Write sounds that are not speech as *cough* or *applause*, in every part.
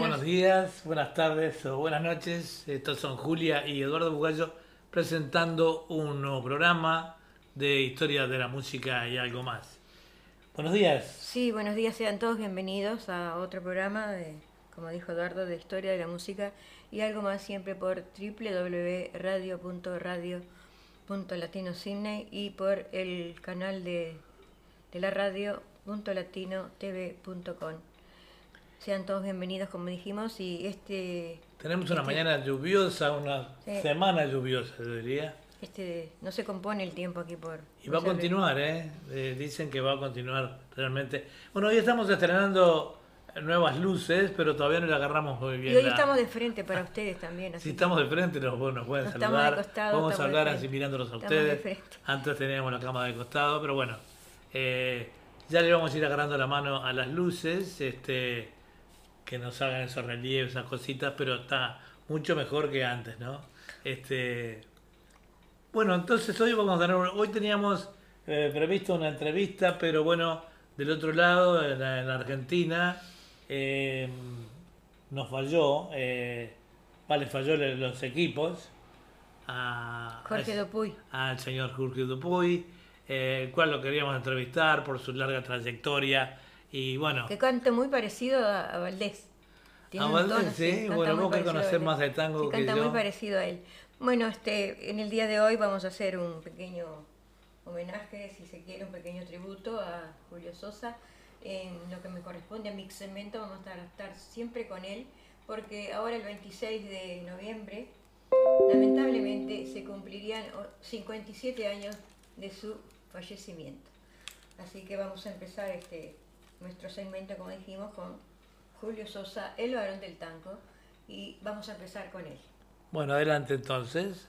Bueno, Buenos- buenos días, buenas tardes o buenas noches. Estos son Julia y Eduardo Bugallo presentando un nuevo programa de historia de la música y algo más. Buenos días. Sí, buenos días, sean todos bienvenidos a otro programa de, como dijo Eduardo, de historia de la música y algo más siempre por www.radio.radio.latino.cine y por el canal de, de la radio .latinotv.com. Sean todos bienvenidos, como dijimos, y este, Tenemos una Este- mañana lluviosa, una Sí. semana lluviosa, yo diría. este no se compone el tiempo aquí por... Y va a continuar, ¿eh? Eh, Dicen que va a continuar realmente. Bueno, hoy estamos estrenando nuevas luces, pero todavía no le agarramos muy bien. Y hoy la- estamos de frente para ustedes también. así Si estamos de frente, nos, nos pueden No estamos saludar. de costado, Vamos a hablar así mirándolos a ustedes. Antes teníamos la cámara de costado, pero bueno. eh, ya le vamos a ir agarrando la mano a las luces, este, que nos hagan esos relieves, esas cositas, pero está mucho mejor que antes, ¿no? Este, bueno, entonces hoy vamos a tener, hoy teníamos eh, previsto una entrevista, pero bueno, del otro lado, en la, en la Argentina, eh, nos falló, eh, vale, falló los equipos. A, Jorge Dupuy. Al señor Jorge Dupuy, eh, el cual lo queríamos entrevistar por su larga trayectoria. Y bueno, Que canta muy parecido a, Valdés. Tiene A Valdés, tono, sí, bueno, vos que conocés Valdés. más de tango Sí, que canta yo. muy parecido a él. Bueno, este, en el día de hoy vamos a hacer un pequeño homenaje, si se quiere, un pequeño tributo a Julio Sosa. En lo que me corresponde a mi segmento vamos a estar, siempre con él, porque ahora el 26 de noviembre, lamentablemente, se cumplirían o- 57 años de su fallecimiento. Así que vamos a empezar este, nuestro segmento, como dijimos, con Julio Sosa, el varón del tango, y vamos a empezar con él. bueno, adelante entonces.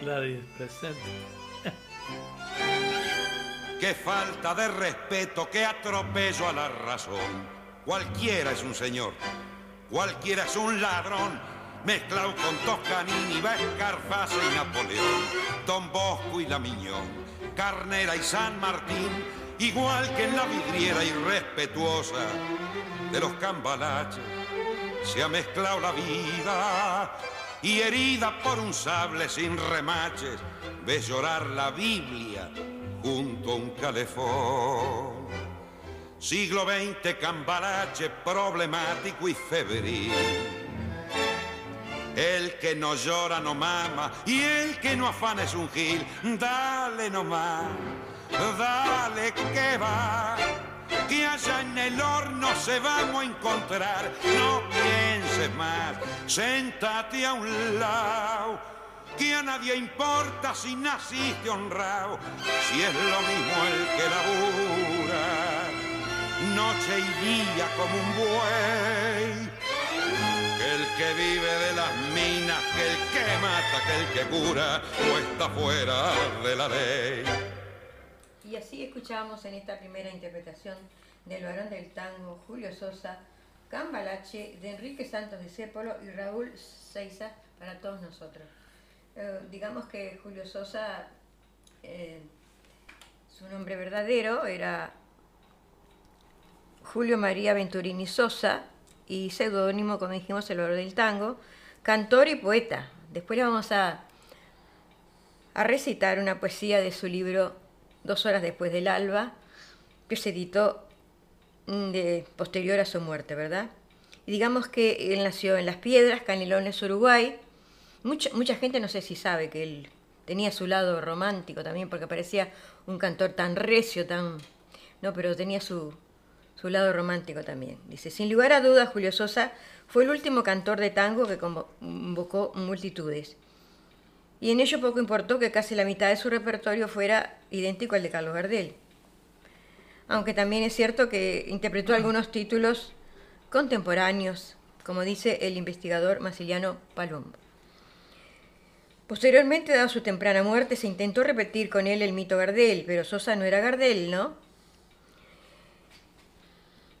Gladys presente. Qué falta de respeto, qué atropello a la razón. Cualquiera es un señor, cualquiera es un ladrón, mezclado con Toscanini, Escarface y Napoleón, Don Bosco y la Miñón, Carnera y San Martín, igual que en la vidriera irrespetuosa de los cambalaches. Se ha mezclado la vida y herida por un sable sin remaches, ves llorar la Biblia junto a un calefón. Siglo XX, cambalache problemático y febril. El que no llora no mama y el que no afana es un gil. Dale nomás, dale que va. Que allá en el horno se vamos a encontrar. No pienses más, sentate a un lado. Que a nadie importa si naciste honrado, si es lo mismo el que labura, noche y día como un buey el que vive de las minas, que el que mata, que el que cura, o está fuera de la ley. Y así escuchamos en esta primera interpretación del varón del tango Julio Sosa, Cambalache, de Enrique Santos de Cépolo y Raúl Seiza para todos nosotros. Eh, digamos que Julio Sosa, eh, su nombre verdadero era Julio María Venturini Sosa y seudónimo, como dijimos, el valor del tango, cantor y poeta. Después le vamos a, a recitar una poesía de su libro Dos horas después del alba, que se editó mm, posterior a su muerte, ¿verdad? Y digamos que él nació en Las Piedras, Canelones, Uruguay. Mucha, mucha gente no sé si sabe que él tenía su lado romántico también, porque parecía un cantor tan recio, tan... No, pero tenía su, su lado romántico también. Dice, sin lugar a dudas, Julio Sosa fue el último cantor de tango que convocó multitudes. Y en ello poco importó que casi la mitad de su repertorio fuera idéntico al de Carlos Gardel. Aunque también es cierto que interpretó algunos títulos contemporáneos, como dice el investigador Masiliano Palombo. Posteriormente, dado su temprana muerte, se intentó repetir con él el mito Gardel, pero Sosa no era Gardel, ¿no?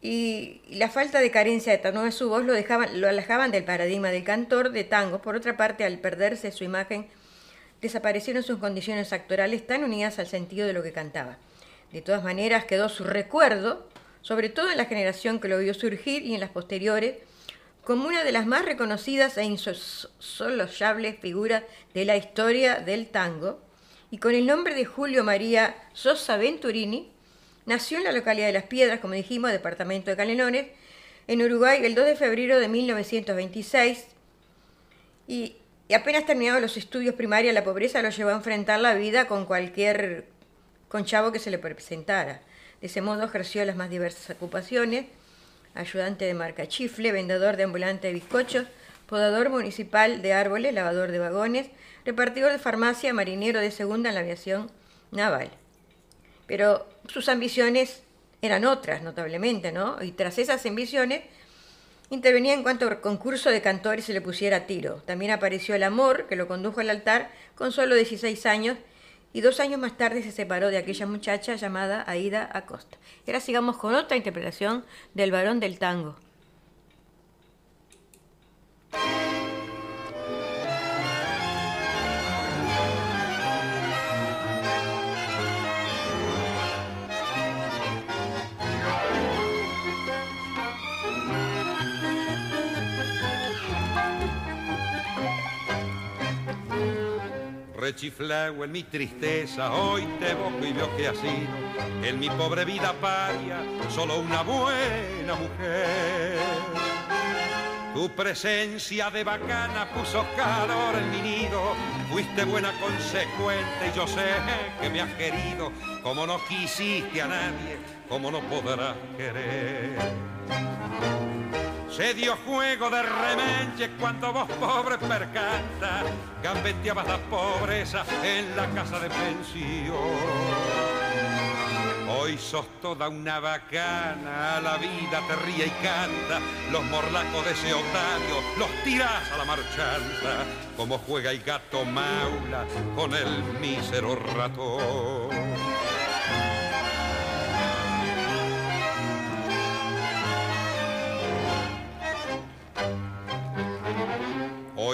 y la falta de carencia de tono de su voz lo, dejaban, lo alejaban del paradigma del cantor de tango. Por otra parte, al perderse su imagen, desaparecieron sus condiciones actorales tan unidas al sentido de lo que cantaba. De todas maneras, quedó su recuerdo, sobre todo en la generación que lo vio surgir y en las posteriores, como una de las más reconocidas e insosolayables figuras de la historia del tango, y con el nombre de Julio María Sosa Venturini, Nació en la localidad de Las Piedras, como dijimos, departamento de Canelones, en Uruguay el 2 de febrero de 1926 y, apenas terminado los estudios primarios, la pobreza lo llevó a enfrentar la vida con cualquier conchavo que se le presentara. De ese modo ejerció las más diversas ocupaciones, ayudante de marca chifle, vendedor de ambulante de bizcochos, podador municipal de árboles, lavador de vagones, repartidor de farmacia, marinero de segunda en la aviación naval. Pero sus ambiciones eran otras, notablemente, ¿no? Y tras esas ambiciones, intervenía en cuanto al concurso de cantores se le pusiera tiro. También apareció el amor, que lo condujo al altar con solo 16 años, y dos años más tarde se separó de aquella muchacha llamada Aida Acosta. Y ahora sigamos con otra interpretación del varón del tango. Rechiflao en mi tristeza, hoy te boco y veo que ha sido en mi pobre vida paria solo una buena mujer. Tu presencia de bacana puso calor en mi nido, fuiste buena consecuente y yo sé que me has querido, como no quisiste a nadie, como no podrás querer. Se dio juego de remenche cuando vos pobre percanta gambeteabas la pobreza en la casa de pensión. Hoy sos toda una bacana, la vida te ríe y canta, los morlacos de ese otario los tirás a la marchanta, como juega el gato maula con el mísero ratón.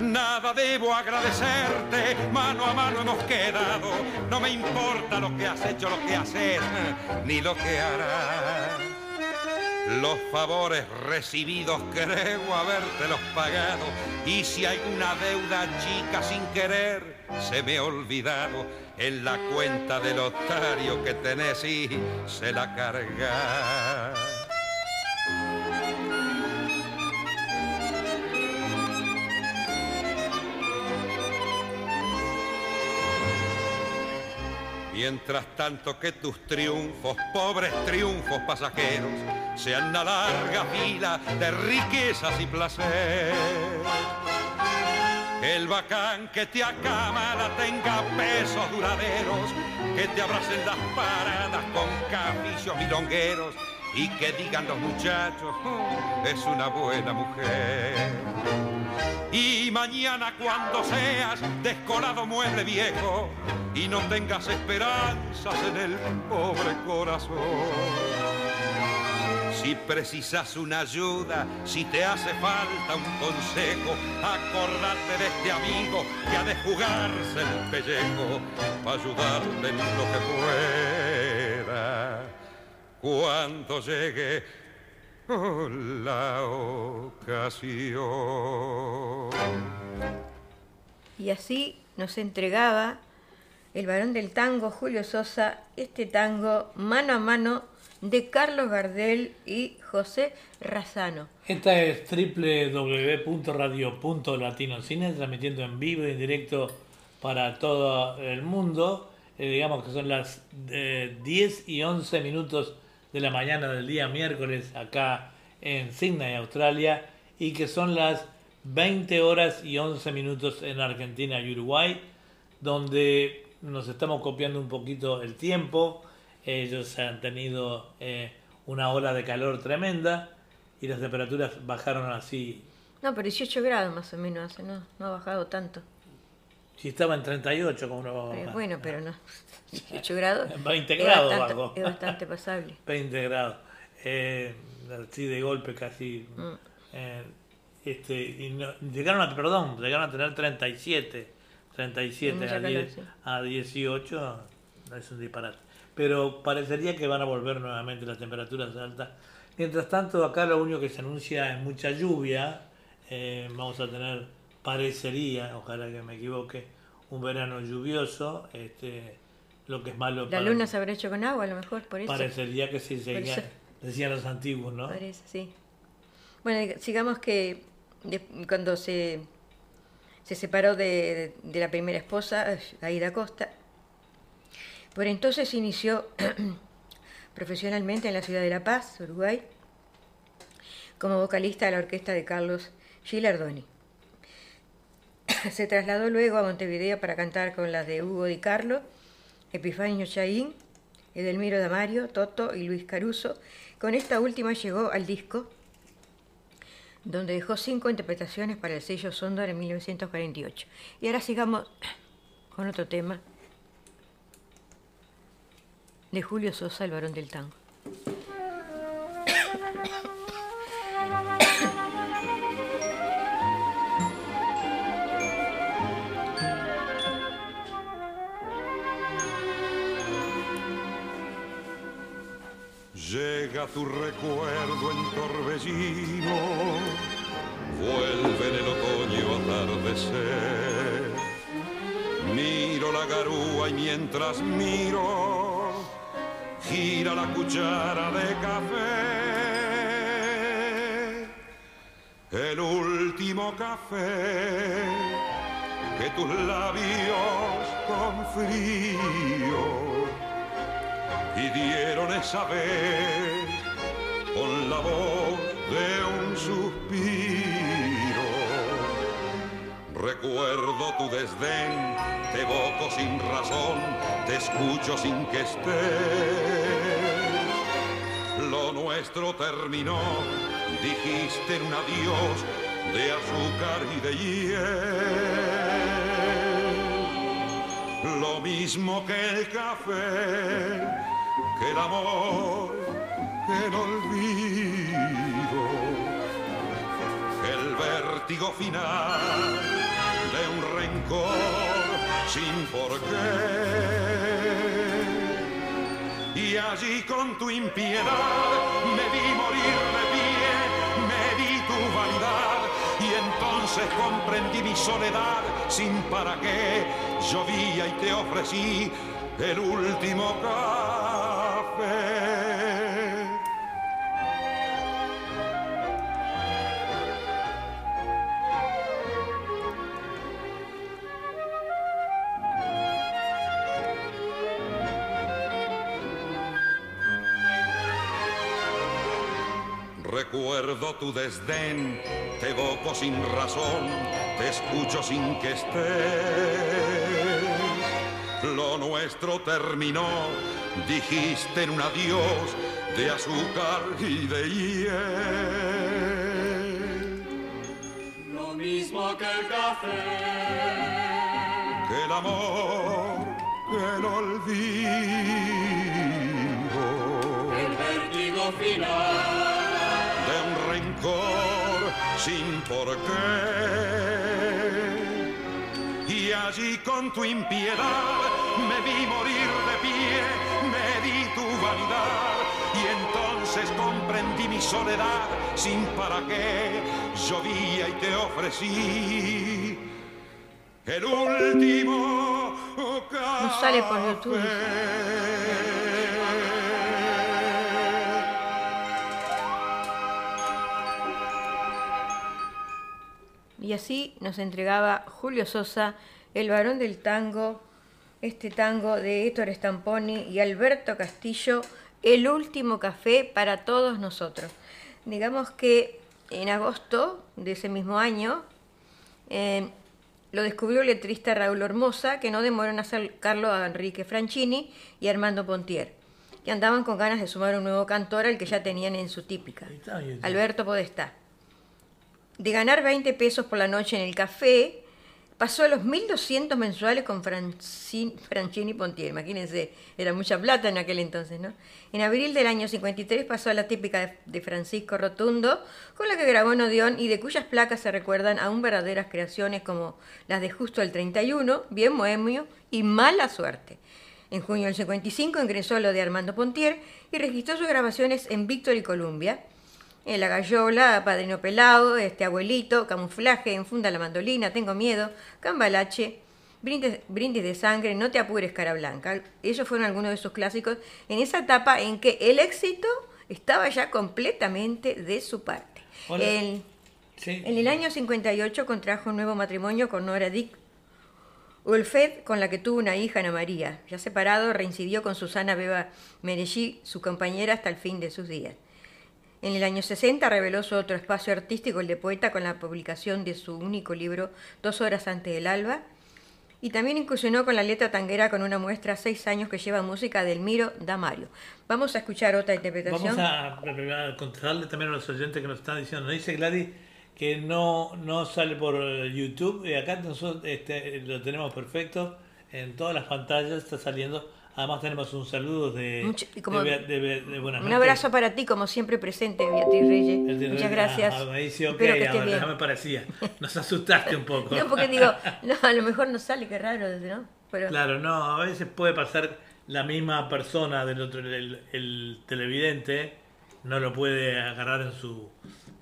Nada debo agradecerte, mano a mano hemos quedado. No me importa lo que has hecho, lo que haces, ni lo que harás. Los favores recibidos creo habértelos pagado y si hay una deuda chica sin querer se me ha olvidado en la cuenta del otario que tenés y se la carga. Mientras tanto que tus triunfos, pobres triunfos pasajeros, sean una larga fila de riquezas y placer. El bacán que te acamala tenga pesos duraderos, que te abracen las paradas con capicios milongueros y que digan los muchachos, "Oh, es una buena mujer. Y mañana cuando seas descolado mueble viejo y no tengas esperanzas en el pobre corazón. Si precisas una ayuda, si te hace falta un consejo, acordate de este amigo que ha de jugarse el pellejo para ayudarte en lo que pueda. Cuando llegue la ocasión. Y así nos entregaba el varón del tango, Julio Sosa, este tango mano a mano de Carlos Gardel y José Razano. Esta es www.radio.latinocine, transmitiendo en vivo y en directo para todo el mundo. Eh, digamos que son las eh, 10 y 11 minutos de la mañana del día miércoles acá en Sydney, Australia, y que son las 20 horas y 11 minutos en Argentina y Uruguay, donde nos estamos copiando un poquito el tiempo. Ellos han tenido eh, una ola de calor tremenda y las temperaturas bajaron así. No, pero 18 grados más o menos hace, no, no ha bajado tanto. Si estaba en 38, como no va a Pero bajar? bueno, pero no. 18 grados. *laughs* 20 es grados bastante- bajó. Es bastante pasable. *laughs* 20 grados. Eh, así de golpe casi. Mm. Eh, este, y no- llegaron a, perdón, llegaron a tener 37. 37 Mucha a, calor, 10 sí. a 18 es un disparate. Pero parecería que van a volver nuevamente las temperaturas altas. Mientras tanto, acá lo único que se anuncia es mucha lluvia. Eh, vamos a tener, parecería, ojalá que me equivoque, un verano lluvioso. Este, lo que es malo La para- luna se habrá hecho con agua, a lo mejor, por eso. Parecería que sí, seguía- decían los antiguos, ¿no? Parece, sí. Bueno, diga- sigamos que cuando se, se separó de, de la primera esposa, Aida Costa, por entonces inició *clears throat* profesionalmente en la ciudad de La Paz, Uruguay, como vocalista de la orquesta de Carlos Gilardoni. *clears throat* Se trasladó luego a Montevideo para cantar con las de Hugo Di Carlo, Epifanio Chaín, Edelmiro Damario, Toto y Luis Caruso. Con esta última llegó al disco, donde dejó cinco interpretaciones para el sello Sondor en 1948. Y ahora sigamos con otro tema de Julio Sosa, el varón del tango. Llega tu recuerdo en torbellino, vuelve en el otoño atardecer. Miro la garúa y mientras miro, gira la cuchara de café. El último café que tus labios con frío y dieron esa vez con la voz de un suspiro. Recuerdo tu desdén, te evoco sin razón, te escucho sin que estés. Lo nuestro terminó, dijiste en un adiós de azúcar y de hiel. Lo mismo que el café, que el amor, que el olvido, que el vértigo final de un rencor sin por qué. Y allí con tu impiedad me vi morir de pie, me vi tu vanidad y entonces comprendí mi soledad sin para qué. Llovía y te ofrecí el último Recuerdo tu desdén, te evoco sin razón, te escucho sin que estés. Lo nuestro terminó, dijiste en un adiós de azúcar y de hiel. Lo mismo que el café, que el amor, que el olvido el vértigo final. de un rencor sin por qué. Y allí con tu impiedad me vi morir de pie, me di tu vanidad y entonces comprendí mi soledad sin para qué. Llovía y te ofrecí el último No sale por YouTube. Y así nos entregaba Julio Sosa, el varón del tango, este tango de Héctor Stamponi y Alberto Castillo, el último café para todos nosotros. Digamos que en agosto de ese mismo año eh, lo descubrió el letrista Raúl Hermosa, que no demoró en acercarlo a Enrique Franchini y Armando Pontier, que andaban con ganas de sumar un nuevo cantor al que ya tenían en su típica. Alberto Podestá. De ganar 20 pesos por la noche en el café, pasó a los 1.200 mensuales con Francini, Pontier. Imagínense, era mucha plata en aquel entonces, ¿no? En abril del año 53 pasó a la típica de- de Francisco Rotundo, con la que grabó en Odeón y de cuyas placas se recuerdan aún verdaderas creaciones como las de Justo el 31, Bien Bohemio y Mala Suerte. En junio del 55 ingresó a lo de Armando Pontier y registró sus grabaciones en Víctor y Columbia. En La Gallola, Padrino Pelado, Este Abuelito, Camuflaje, Enfunda la Mandolina, Tengo Miedo, Cambalache, Brindis, Brindis de Sangre, No te apures, Cara Blanca. Ellos fueron algunos de sus clásicos en esa etapa en que el éxito estaba ya completamente de su parte. Sí. en el año 58 contrajo un nuevo matrimonio con Nora Dick Ulfed, con la que tuvo una hija, Ana María. Ya separado, reincidió con Susana Beba Merellí, su compañera hasta el fin de sus días. En el año 60 reveló su otro espacio artístico, el de poeta, con la publicación de su único libro, Dos horas antes del alba. Y también incursionó con la letra tanguera con una muestra seis años que lleva música del Miro Damario. Vamos a escuchar otra interpretación. Vamos a, a contestarle también a los oyentes que nos están diciendo. Nos dice Gladys que no, no sale por eh, YouTube. Y acá nosotros este, lo tenemos perfecto. En todas las pantallas está saliendo. Además tenemos un saludo de, Mucho- como- de, Bea- de Bea- de buenas Un abrazo para ti, como siempre presente, Beatriz Reyes. Muchas gracias. ah, me dice, ok, Espero que estés bien. ya me parecía. Nos asustaste un poco. *laughs* No, porque digo, no, a lo mejor no sale, qué raro, ¿no? Pero Claro, no, a veces puede pasar la misma persona del otro, el, el televidente no lo puede agarrar en su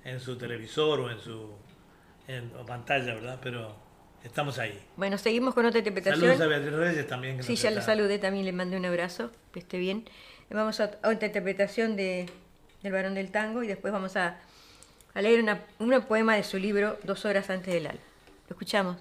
en su televisor o en su en, o pantalla, ¿verdad? Pero estamos ahí. bueno, seguimos con otra interpretación. Saludos a Beatriz Reyes también. que Sí, ya le está- saludé, también le mandé un abrazo, que esté bien. Vamos a otra interpretación de, del varón del tango y después vamos a, a leer una, un poema de su libro Dos horas antes del alba. Lo escuchamos.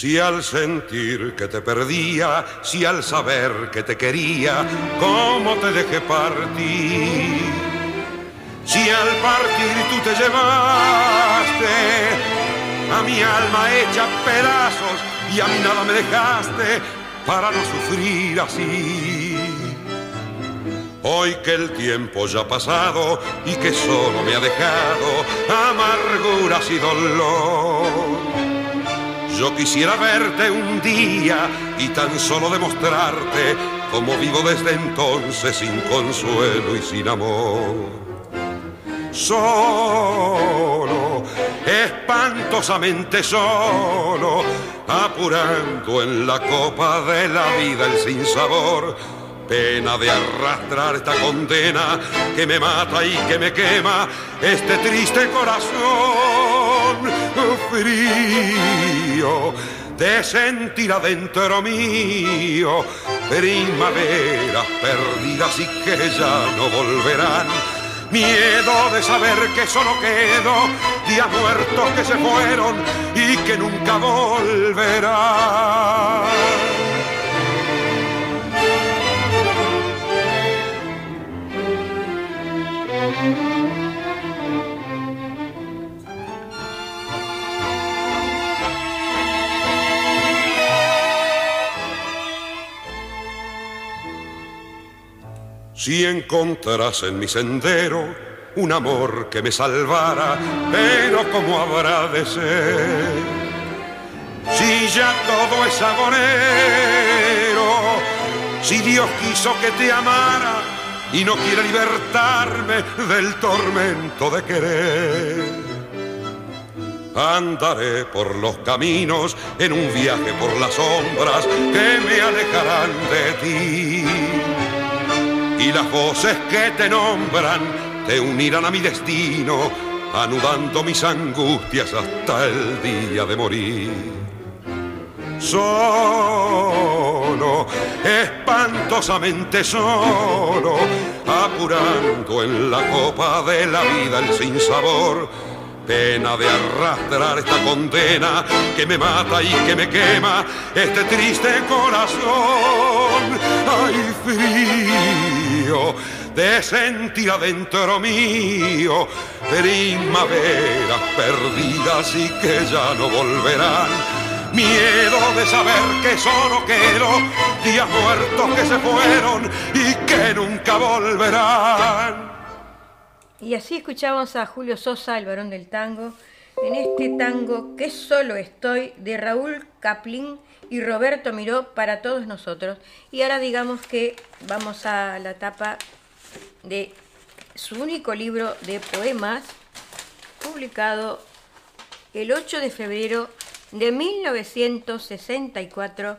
Si al sentir que te perdía, si al saber que te quería, cómo te dejé partir. Si al partir tú te llevaste a mi alma hecha pedazos y a mí nada me dejaste para no sufrir así. Hoy que el tiempo ya ha pasado y que solo me ha dejado amarguras y dolor. Yo quisiera verte un día y tan solo demostrarte cómo vivo desde entonces sin consuelo y sin amor. Solo, espantosamente solo, apurando en la copa de la vida el sinsabor. Pena de arrastrar esta condena que me mata y que me quema este triste corazón frío de sentir adentro mío primaveras perdidas y que ya no volverán miedo de saber que solo quedo días muertos que se fueron y que nunca volverán. Si encontrás en mi sendero un amor que me salvara, pero como habrá de ser? Si ya todo es agonero, si Dios quiso que te amara y no quiere libertarme del tormento de querer. Andaré por los caminos en un viaje por las sombras que me alejarán de ti y las voces que te nombran te unirán a mi destino, anudando mis angustias hasta el día de morir. Solo, espantosamente solo, apurando en la copa de la vida el sinsabor pena de arrastrar esta condena que me mata y que me quema este triste corazón. Ay, frío de sentir adentro mío primaveras perdidas y que ya no volverán. Miedo de saber que solo quiero días muertos que se fueron y que nunca volverán. Y así escuchamos a Julio Sosa, el varón del tango, en este tango Que solo estoy de Raúl Caplín y Roberto Miró para todos nosotros. Y ahora digamos que vamos a la etapa de su único libro de poemas, publicado el 8 de febrero de 1964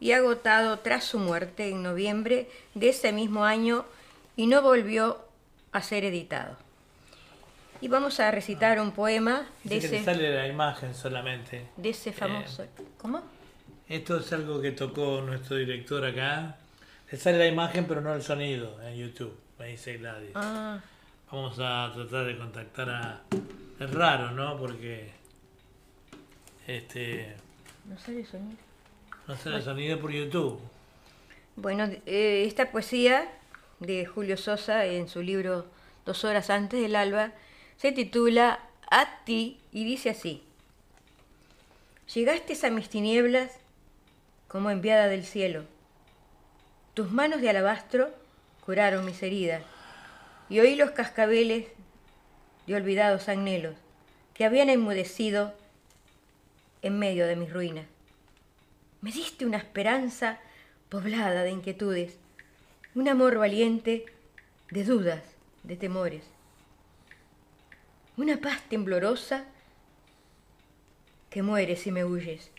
y agotado tras su muerte en noviembre de ese mismo año y no volvió a ser editado. Y vamos a recitar un poema de Dice que ese, te sale la imagen solamente. de ese famoso... Eh. ¿Cómo? Esto es algo que tocó nuestro director acá. Le sale la imagen pero no el sonido en YouTube, me dice Gladys. Ah, Vamos a tratar de contactar a... Es raro, ¿no? Porque... Este... no sale el sonido. No sale el sonido por YouTube. Bueno, eh, esta poesía de Julio Sosa en su libro Dos horas antes del alba se titula A ti y dice así. Llegaste a mis tinieblas como enviada del cielo. Tus manos de alabastro curaron mis heridas y oí los cascabeles de olvidados anhelos que habían enmudecido en medio de mis ruinas. Me diste una esperanza poblada de inquietudes, un amor valiente de dudas, de temores, una paz temblorosa que muere si me huyes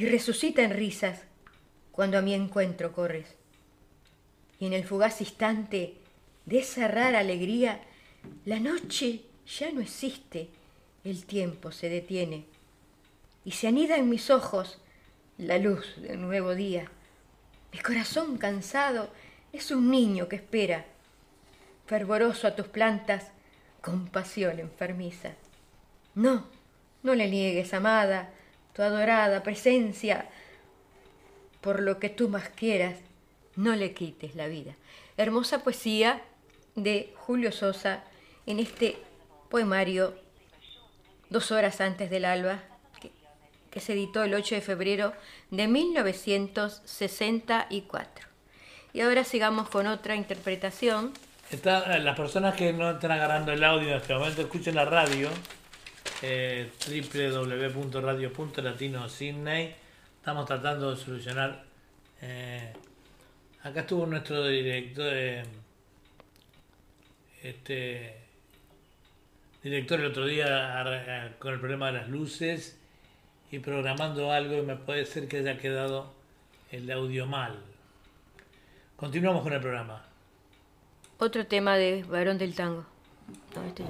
y resucita en risas cuando a mi encuentro corres. Y en el fugaz instante de esa rara alegría, la noche ya no existe, el tiempo se detiene y se anida en mis ojos la luz del nuevo día. Mi corazón cansado es un niño que espera, fervoroso a tus plantas, con pasión enfermiza. No, no le niegues, amada, tu adorada presencia. Por lo que tú más quieras, no le quites la vida. Hermosa poesía de Julio Sosa en este poemario Dos horas antes del alba, que, que se editó el 8 de febrero de 1964. Y ahora sigamos con otra interpretación. Está, eh, las personas que no están agarrando el audio en este momento, escuchen la radio, eh, www.radio.latino Sydney. Estamos tratando de solucionar. eh, acá estuvo nuestro director, eh, este director el otro día con el problema de las luces y programando algo y me puede ser que haya quedado el audio mal. Continuamos con el programa. Otro tema de Varón del Tango. Este.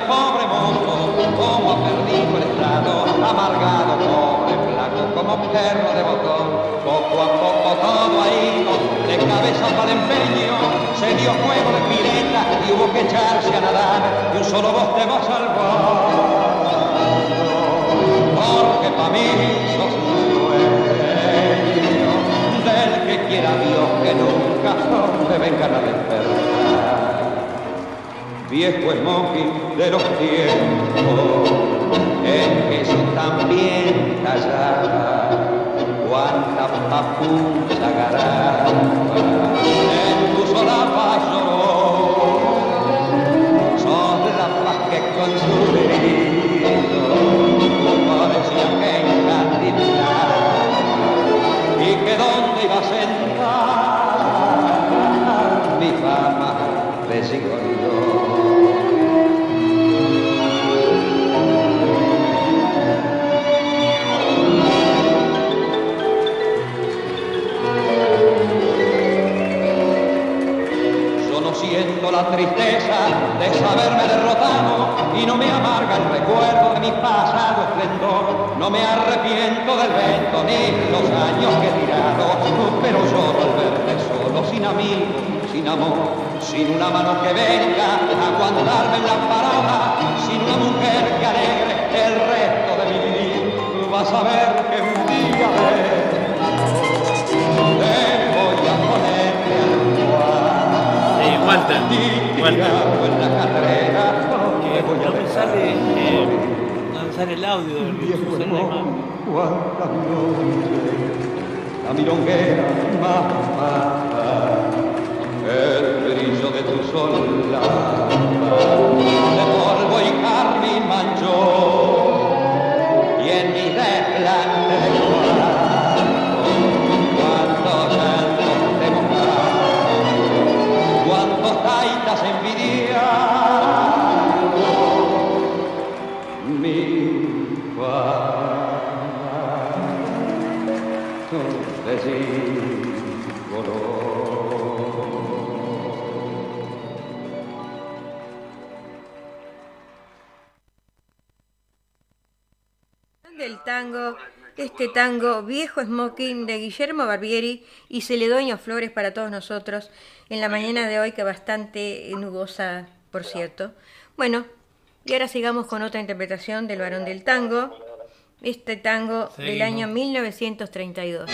Pobre mozo, como perdido estrado, amargado, pobre flaco, como perro de botón, poco a poco todo ha ido, de cabeza para el empeño, se dio juego de pileta y hubo que echarse a nadar, y un solo voz te va a salvar porque para mí sos un sueño del que quiera Dios que nunca me vengan a despertar. Viejo smoking de los tiempos. En que eso también imagen. amor, cuántas noches, la milonguera tango Viejo Smoking de Guillermo Barbieri y Celedoño Flores para todos nosotros en la mañana de hoy, que bastante nubosa, por cierto. Bueno, y ahora sigamos con otra interpretación del varón del tango, este tango del año 1932.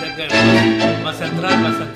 Ya que vas a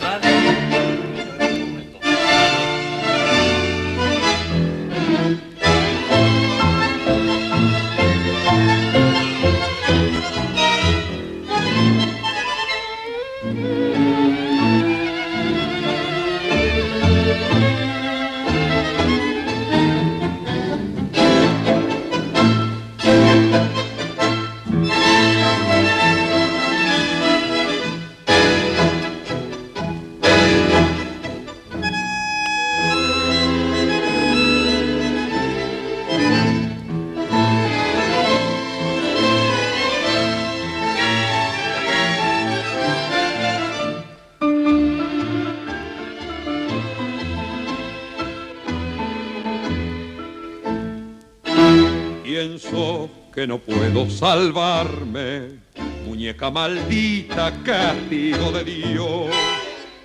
Pienso que no puedo salvarme, muñeca maldita, castigo de Dios.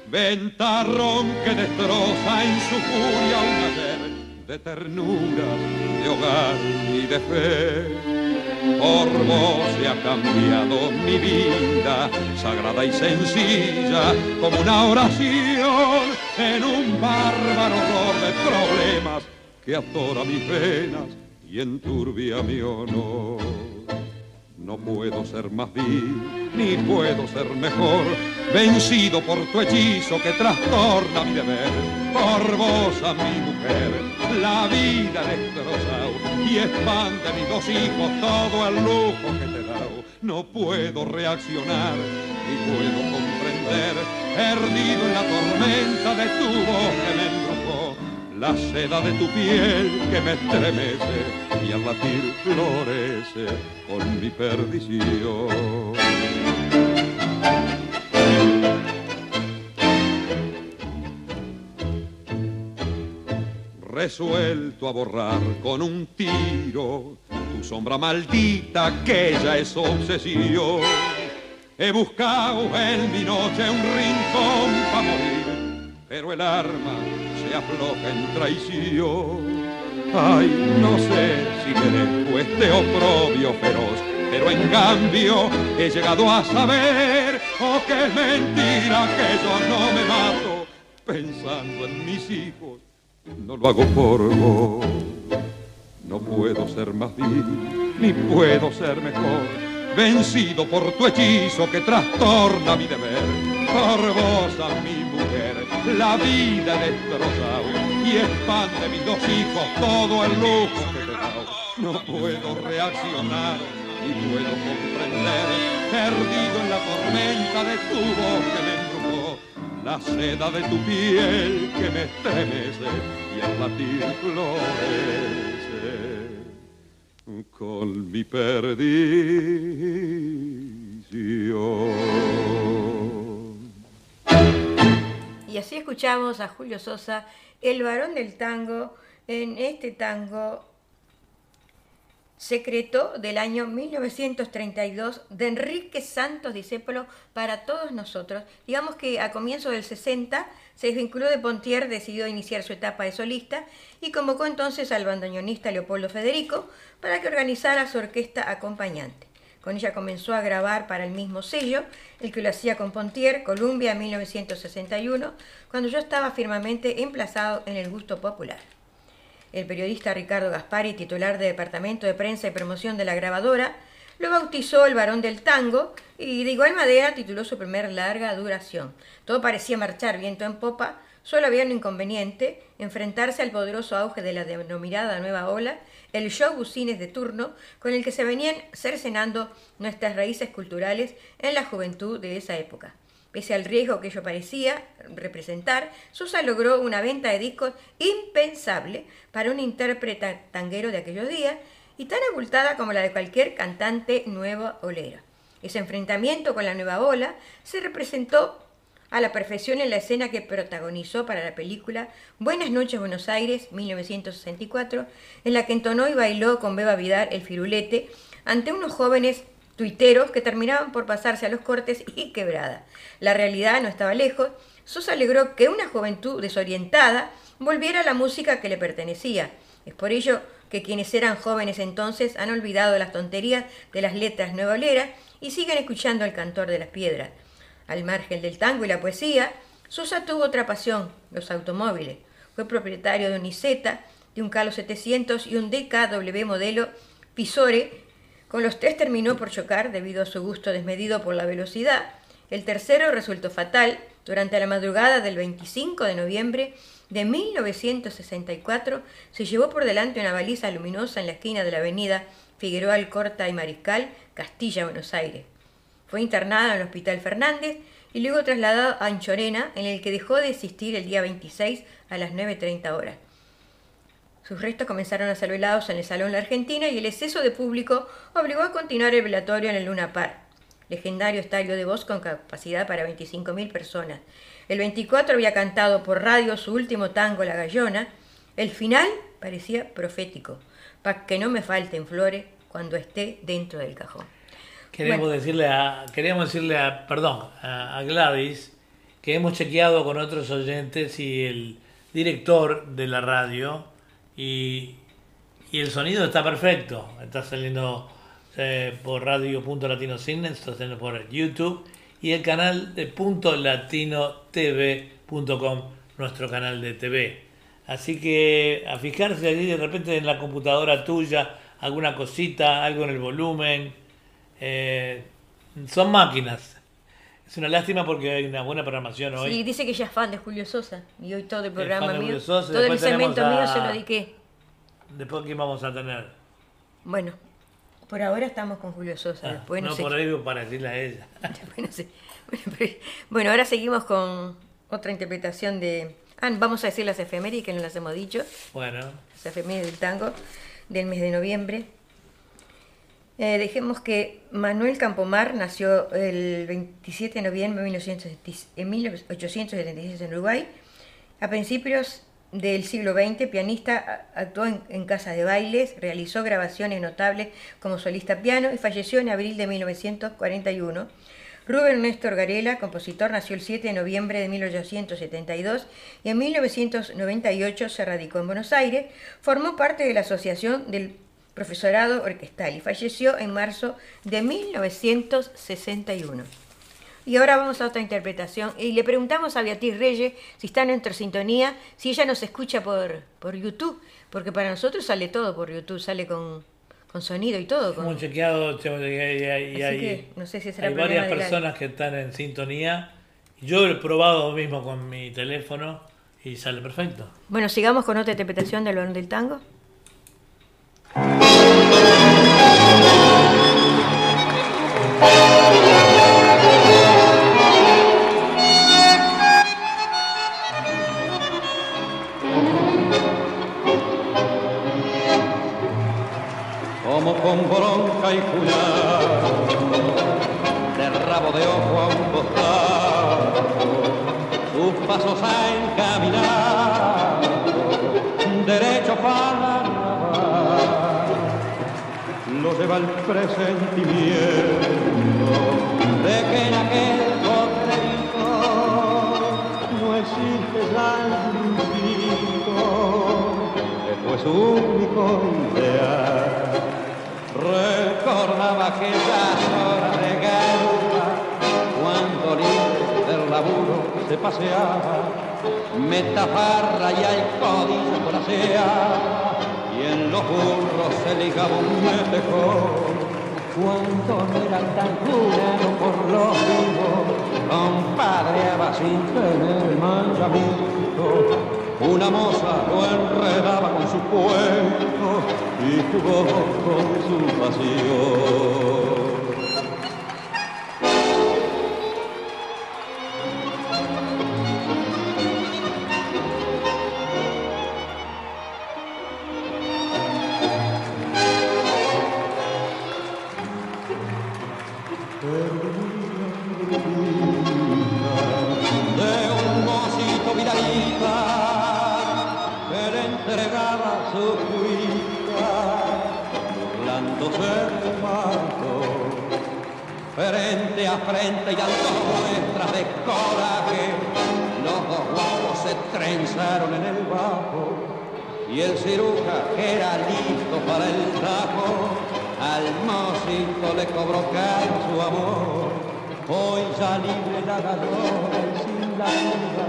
Ventarrón que destroza en su furia un ayer de ternura, de hogar y de fe. Por vos se ha cambiado mi vida, sagrada y sencilla, como una oración en un bárbaro horror de problemas que atora mis venas y enturbia mi honor. No puedo ser más vil, ni puedo ser mejor, vencido por tu hechizo que trastorna mi deber. Por vos a mi mujer, la vida destrozado y expande mis dos hijos todo el lujo que te he dado. No puedo reaccionar, ni puedo comprender, perdido en la tormenta de tu voz que me la seda de tu piel que me estremece y al latir florece con mi perdición. Resuelto a borrar con un tiro tu sombra maldita que ya es obsesión. He buscado en mi noche un rincón para morir, pero el arma afloja en traición. Ay, no sé si merezco este oprobio feroz, pero en cambio he llegado a saber, oh que es mentira que yo no me mato pensando en mis hijos. No lo hago por vos, no puedo ser más vil, ni puedo ser mejor, vencido por tu hechizo que trastorna mi deber, por vos a mi mujer, la vida destrozado y expande mis dos hijos todo el lujo que te dado. No puedo reaccionar ni puedo comprender, perdido en la tormenta de tu voz que me embrujó, la seda de tu piel que me estremece y al latir florece con mi perdición. Y así escuchamos a Julio Sosa, el varón del tango, en este tango secreto del año 1932 de Enrique Santos Discépolo para todos nosotros. Digamos que a comienzos del 60 se desvinculó de Pontier, decidió iniciar su etapa de solista y convocó entonces al bandoneonista Leopoldo Federico para que organizara su orquesta acompañante. Con ella comenzó a grabar para el mismo sello, el que lo hacía con Pontier, Columbia, en 1961, cuando yo estaba firmemente emplazado en el gusto popular. El periodista Ricardo Gaspari, titular del Departamento de Prensa y Promoción de la grabadora, lo bautizó el varón del tango y de igual manera tituló su primer larga duración. Todo parecía marchar viento en popa, solo había un inconveniente, enfrentarse al poderoso auge de la denominada nueva ola, el show bucines de turno con el que se venían cercenando nuestras raíces culturales en la juventud de esa época. Pese al riesgo que ello parecía representar, Sosa logró una venta de discos impensable para un intérprete tanguero de aquellos días y tan abultada como la de cualquier cantante nueva olera. Ese enfrentamiento con la nueva ola se representó a la perfección en la escena que protagonizó para la película Buenas noches Buenos Aires, 1964, en la que entonó y bailó con Beba Vidal el firulete ante unos jóvenes tuiteros que terminaban por pasarse a los cortes y quebrada. La realidad no estaba lejos. Sosa alegró que una juventud desorientada volviera a la música que le pertenecía. Es por ello que quienes eran jóvenes entonces han olvidado las tonterías de las letras nuevoleras y siguen escuchando al cantor de las piedras. Al margen del tango y la poesía, Sosa tuvo otra pasión, los automóviles. Fue propietario de un Iseta, de un Calo 700 y un DKW modelo Pisore. Con los tres terminó por chocar debido a su gusto desmedido por la velocidad. El tercero resultó fatal durante la madrugada del 25 de noviembre de 1964. Se llevó por delante una baliza luminosa en la esquina de la avenida Figueroa Alcorta y Mariscal, Castilla, Buenos Aires. Fue internado en el Hospital Fernández y luego trasladado a Anchorena, en el que dejó de existir el día 26 a las 9.30 horas. Sus restos comenzaron a ser velados en el Salón La Argentina y el exceso de público obligó a continuar el velatorio en el Luna Park, legendario estadio de voz con capacidad para 25.000 personas. El 24 había cantado por radio su último tango, La Gallona. El final parecía profético, para que no me falten flores cuando esté dentro del cajón. Queremos Bueno. decirle a, queríamos decirle a, perdón, a, a Gladys que hemos chequeado con otros oyentes y el director de la radio y, y el sonido está perfecto. Está saliendo eh, por radio.latinosignes, está saliendo por YouTube y el canal de punto latino TV.com, nuestro canal de TV. Así que a fijarse allí de repente en la computadora tuya, alguna cosita, algo en el volumen. Eh, son máquinas. Es una lástima porque hay una buena programación hoy. Sí, dice que ella es fan de Julio Sosa. Y hoy todo el programa mío, Julio Sosa, todo el segmento mío se lo dediqué. Después, ¿qué vamos a tener? Bueno, por ahora estamos con Julio Sosa. Ah, después no, no, sé. por ahí para decirle a ella. *laughs* Después no sé. Bueno, bueno, ahora seguimos con otra interpretación de... Ah, vamos a decir las efemérides que no las hemos dicho. Bueno, las efemérides del tango del mes de noviembre. Eh, dejemos que Manuel Campomar nació el 27 de noviembre de 1970 en 1876 en Uruguay. A principios del siglo XX, pianista, actuó en, en de bailes, realizó grabaciones notables como solista piano y falleció en abril de 1941. Rubén Néstor Garela, compositor, nació el 7 de noviembre de 1872 y en 1998 se radicó en Buenos Aires. Formó parte de la Asociación del Profesorado Orquestal y falleció en marzo de 1961. Y ahora vamos a otra interpretación. Y le preguntamos a Beatriz Reyes si está en nuestra sintonía, si ella nos escucha por, por YouTube, porque para nosotros sale todo por YouTube, sale con, con sonido y todo. con- hemos chequeado y hay, Así hay- que no sé si será hay problema varias la- personas que están en sintonía. Yo he probado mismo con mi teléfono y sale perfecto. Bueno, sigamos con otra interpretación del Barón del Tango. Como con bronca y cuidado, de rabo de ojo a un costado, sus pasos han caminado, el presentimiento de que en aquel potrerito no existe ya que fue su único ideal. Recordaba aquellas horas de garra cuando libre del laburo se paseaba, metafarra y al código por y en los burros se ligaba un metejón. Cuando no era tan curado por los vivos, compadreaba sin tener mandamiento. Una moza lo enredaba con su cuento y jugó con su pasión. Frente y dando muestras de coraje, los dos guapos se trenzaron en el bajo y el ciruja era listo para el tajo, al mocito le cobró caro su amor. Hoy ya libre la gallona y sin la duda,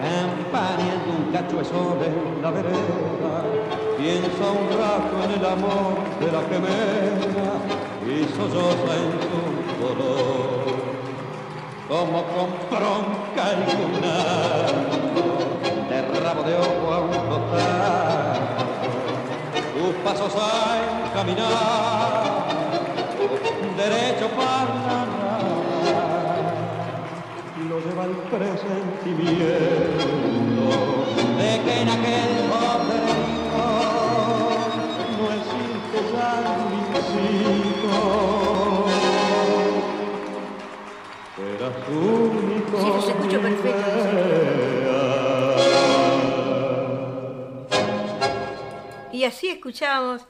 campañando un cacho de sol en la vereda, piensa un rato en el amor de la gemela y solloza en su. Como con bronca y lunar, de rabo de ojo a un costado, tus pasos hay caminar, derecho para nada, lo lleva el presentimiento de que en aquel potrero no existe ya Era Sí, los escucho perfecto. Y así escuchábamos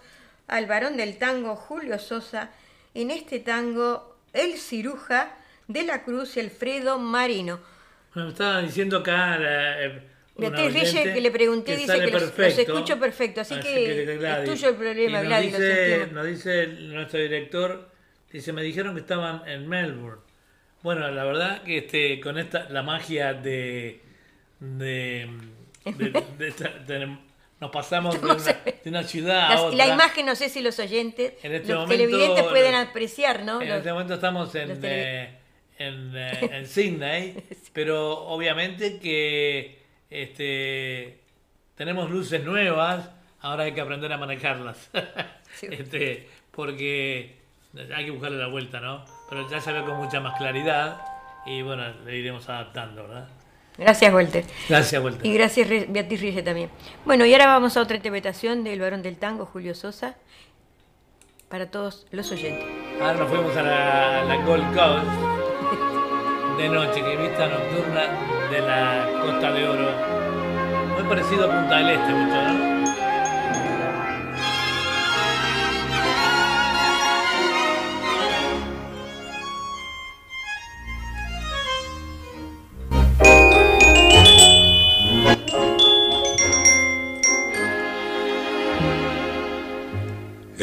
al varón del tango Julio Sosa en este tango El Ciruja de la Cruz y Alfredo Marino. Bueno, me estaba diciendo acá la, eh, Reyes, que le pregunté, dice sale que los- los escucho perfecto, así que es tuyo el problema, Y nos Gladys, dice, nos dice nuestro director, dice, me dijeron que estaban en Melbourne. Bueno, la verdad que este, con esta la magia de, de de- *laughs* de esta- de- nos pasamos una, de una ciudad a La, otra. la imagen, no sé si los oyentes, En este los momento, televidentes pueden apreciar, ¿no? En Los- este momento estamos en, eh, en, eh, *laughs* en Sydney, pero obviamente que este, tenemos luces nuevas, ahora hay que aprender a manejarlas. *laughs* Sí. Este, porque hay que buscarle la vuelta, ¿no? Pero ya se ve con mucha más claridad y bueno, le iremos adaptando, ¿verdad? Gracias, Walter. Gracias, Walter. Y gracias, Beatriz Rille, también. Bueno, y ahora vamos a otra interpretación del varón del tango, Julio Sosa, para todos los oyentes. Ahora nos fuimos a la, la Gold Coast de noche, que vista nocturna de la Costa de Oro. Muy parecido a Punta del Este, mucho, ¿no?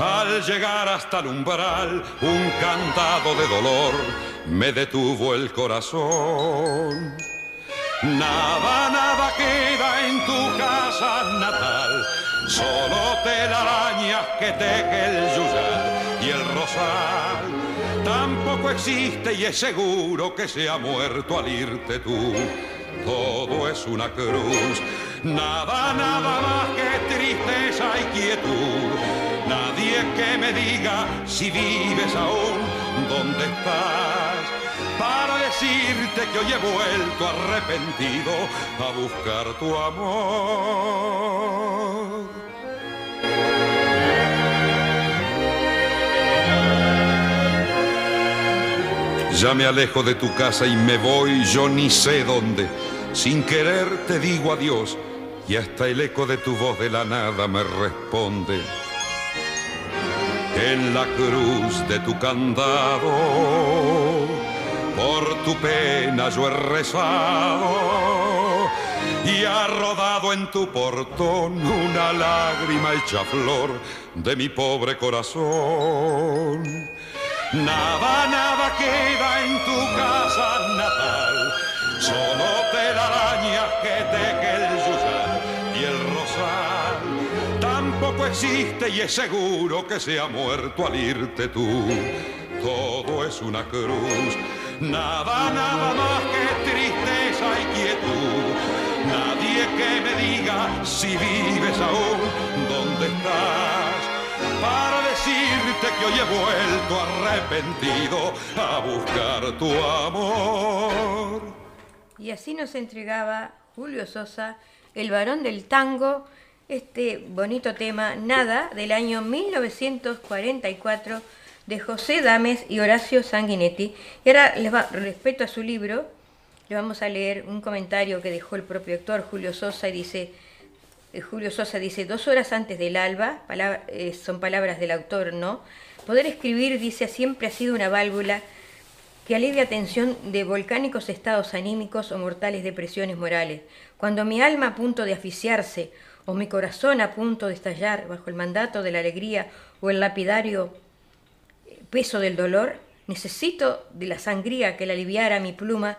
Al llegar hasta el umbral, un cantado de dolor me detuvo el corazón. Nada, nada queda en tu casa natal, solo telarañas que teje el yuyal y el rosal. Tampoco existe y es seguro que se ha muerto al irte tú. Todo es una cruz, nada, nada más que tristeza y quietud. Nadie que me diga si vives aún, dónde estás, para decirte que hoy he vuelto arrepentido a buscar tu amor. Ya me alejo de tu casa y me voy yo ni sé dónde. Sin querer te digo adiós y hasta el eco de tu voz de la nada me responde. En la cruz de tu candado, por tu pena yo he rezado y ha rodado en tu portón una lágrima hecha flor de mi pobre corazón. Nada, nada queda en tu casa natal, existe y es seguro que se ha muerto al irte tú. Todo es una cruz, nada, nada más que tristeza y quietud. Nadie que me diga si vives aún, dónde estás para decirte que hoy he vuelto arrepentido a buscar tu amor. Y así nos entregaba Julio Sosa, el varón del tango, este bonito tema, Nada, del año 1944, de José Dames y Horacio Sanguinetti. Y ahora, les va, respecto a su libro, le vamos a leer un comentario que dejó el propio actor Julio Sosa y dice, eh, Julio Sosa dice, dos horas antes del alba, eh, son palabras del autor, ¿no? Poder escribir, dice, siempre ha sido una válvula que alivia tensión de volcánicos estados anímicos o mortales depresiones morales. Cuando mi alma a punto de asfixiarse o mi corazón a punto de estallar bajo el mandato de la alegría o el lapidario peso del dolor, necesito de la sangría que la aliviara mi pluma,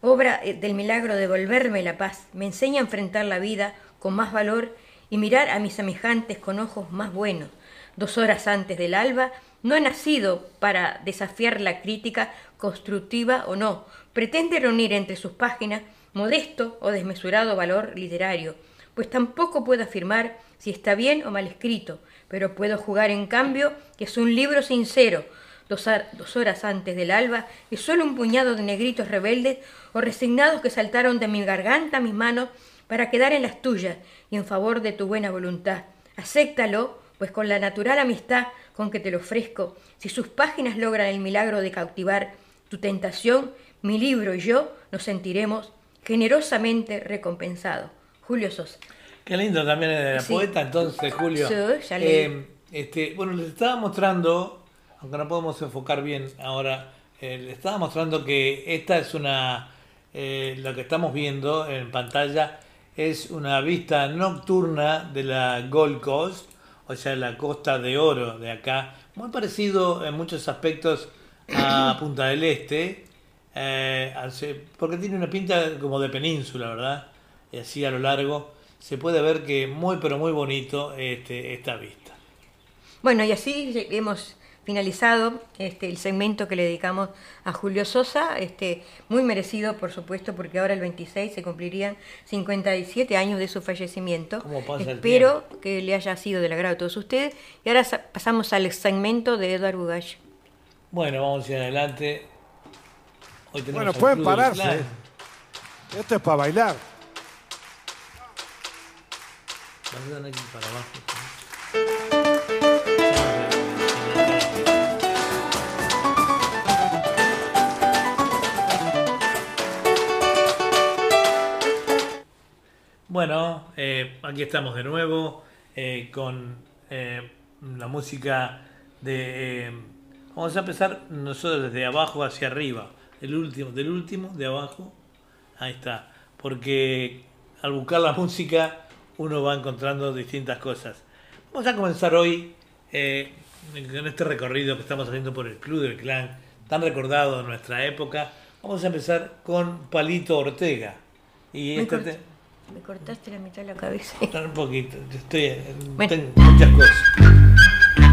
obra eh, del milagro de volverme la paz, me enseña a enfrentar la vida con más valor y mirar a mis semejantes con ojos más buenos. Dos horas antes del alba, no he nacido para desafiar la crítica constructiva o no, pretende reunir entre sus páginas modesto o desmesurado valor literario, pues tampoco puedo afirmar si está bien o mal escrito, pero puedo jugar en cambio que es un libro sincero, dos, dos horas antes del alba, y solo un puñado de negritos rebeldes o resignados que saltaron de mi garganta a mis manos para quedar en las tuyas y en favor de tu buena voluntad. Acéptalo, pues con la natural amistad con que te lo ofrezco, si sus páginas logran el milagro de cautivar tu tentación, mi libro y yo nos sentiremos generosamente recompensados. Julio Sosa. Qué lindo también de la Sí. poeta, entonces, Julio. Sí, ya leí. Eh, Este, bueno, les estaba mostrando, aunque no podemos enfocar bien ahora, eh, les estaba mostrando que esta es una, eh, lo que estamos viendo en pantalla es una vista nocturna de la Gold Coast, o sea, la costa de oro de acá, muy parecido en muchos aspectos a *coughs* Punta del Este, eh, porque tiene una pinta como de península, ¿verdad? Y así a lo largo se puede ver que muy pero muy bonito este, esta vista. Bueno, y así hemos finalizado este, el segmento que le dedicamos a Julio Sosa, este, muy merecido, por supuesto, porque ahora el 26 se cumplirían 57 años de su fallecimiento. ¿Cómo pasa el Espero que le haya sido del agrado a todos ustedes. Y ahora sa- pasamos al segmento de Eduardo Bugallo. Bueno, vamos hacia adelante. Hoy tenemos Bueno, pueden pararse. Esto es para bailar. Aquí para abajo. Bueno, eh, aquí estamos de nuevo eh, con eh, la música de... vamos a empezar nosotros desde abajo hacia arriba, del último, del último, de abajo, ahí está, porque al buscar la música uno va encontrando distintas cosas. Vamos a comenzar hoy eh, en este recorrido que estamos haciendo por el Club del Clan, tan recordado de nuestra época. Vamos a empezar con Palito Ortega. Y Me, este cort- te- me cortaste la mitad de la cabeza. un poquito, estoy en Bueno. tengo muchas cosas.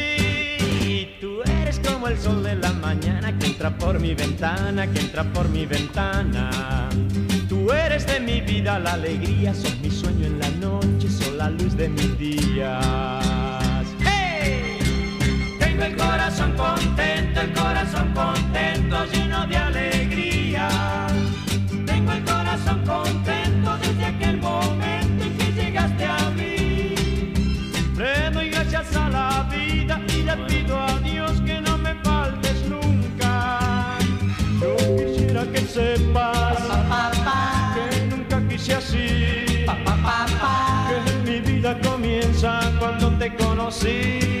Como el sol de la mañana que entra por mi ventana, que entra por mi ventana. Tú eres de mi vida la alegría, sos mi sueño en la noche, sos la luz de mis días. ¡Hey! Tengo el corazón contento, el corazón contento, lleno de alegría. Tengo el corazón contento desde aquel momento en que llegaste a mí. Le doy gracias a la vida y le pido a sepas que nunca quise así. Que mi vida comienza cuando te conocí.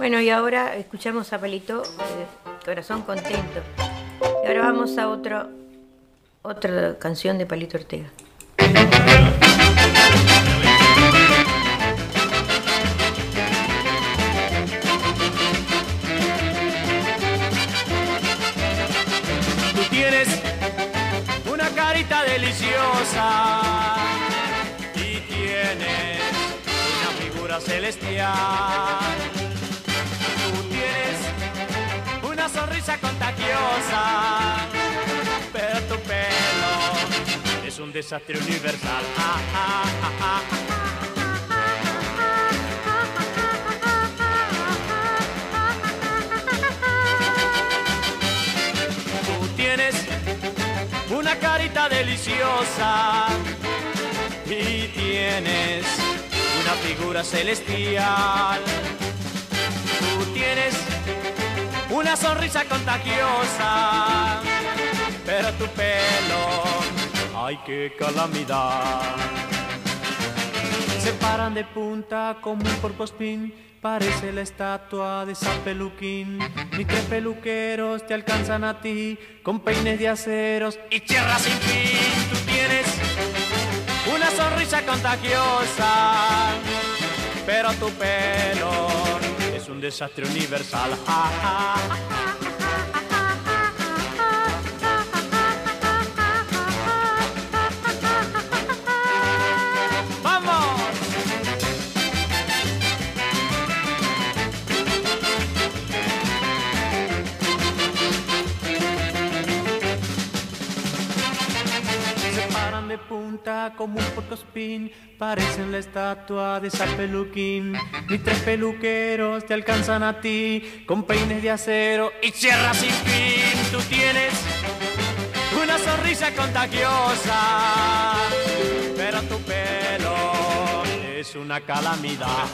Bueno, y ahora escuchamos a Palito, eh, Corazón Contento. Y ahora vamos a otro, otra canción de Palito Ortega. Tú tienes una carita deliciosa y tienes una figura celestial. Una sonrisa contagiosa, pero tu pelo es un desastre universal. Ah, ah, ah, Tú tienes una carita deliciosa y tienes una figura celestial. Una sonrisa contagiosa, pero tu pelo, ay qué calamidad. Se paran de punta como un porpospín, parece la estatua de San Peluquín. Ni tres peluqueros te alcanzan a ti, con peines de aceros y tierra sin fin. Tú tienes una sonrisa contagiosa, pero tu pelo un desastre universal. *laughs* de punta como un porcospín, parecen la estatua de San Peluquín. Ni tres peluqueros te alcanzan a ti, con peines de acero y sierra sin fin. Tú tienes una sonrisa contagiosa, pero tu pelo es una calamidad.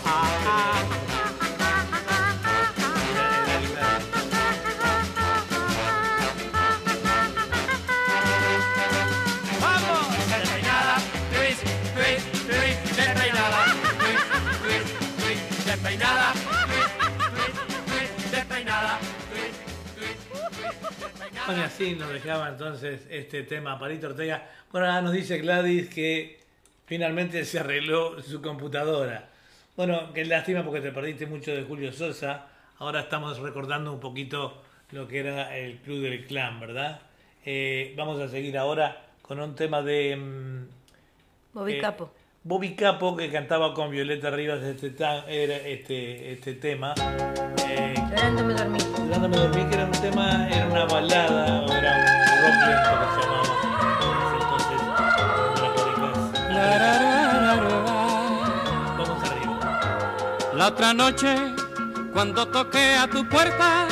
Bueno, y así nos dejaba entonces este tema Palito Ortega. Bueno, ahora nos dice Gladys que finalmente se arregló su computadora. Bueno, qué lástima porque te perdiste mucho de Julio Sosa. Ahora estamos recordando un poquito lo que era el Club del Clan, ¿verdad? Eh, vamos a seguir ahora con un tema de mm, Bobby Eh, Capo. Bobby Capo que cantaba con Violeta Rivas este, este, este tema. Eh, Llorando me dormí. Llorando me dormí, que era un tema, era una balada, o era un rock que se llamaba. en ese Entonces, las crónicas. Vamos arriba. La otra noche, cuando toqué a tu puerta,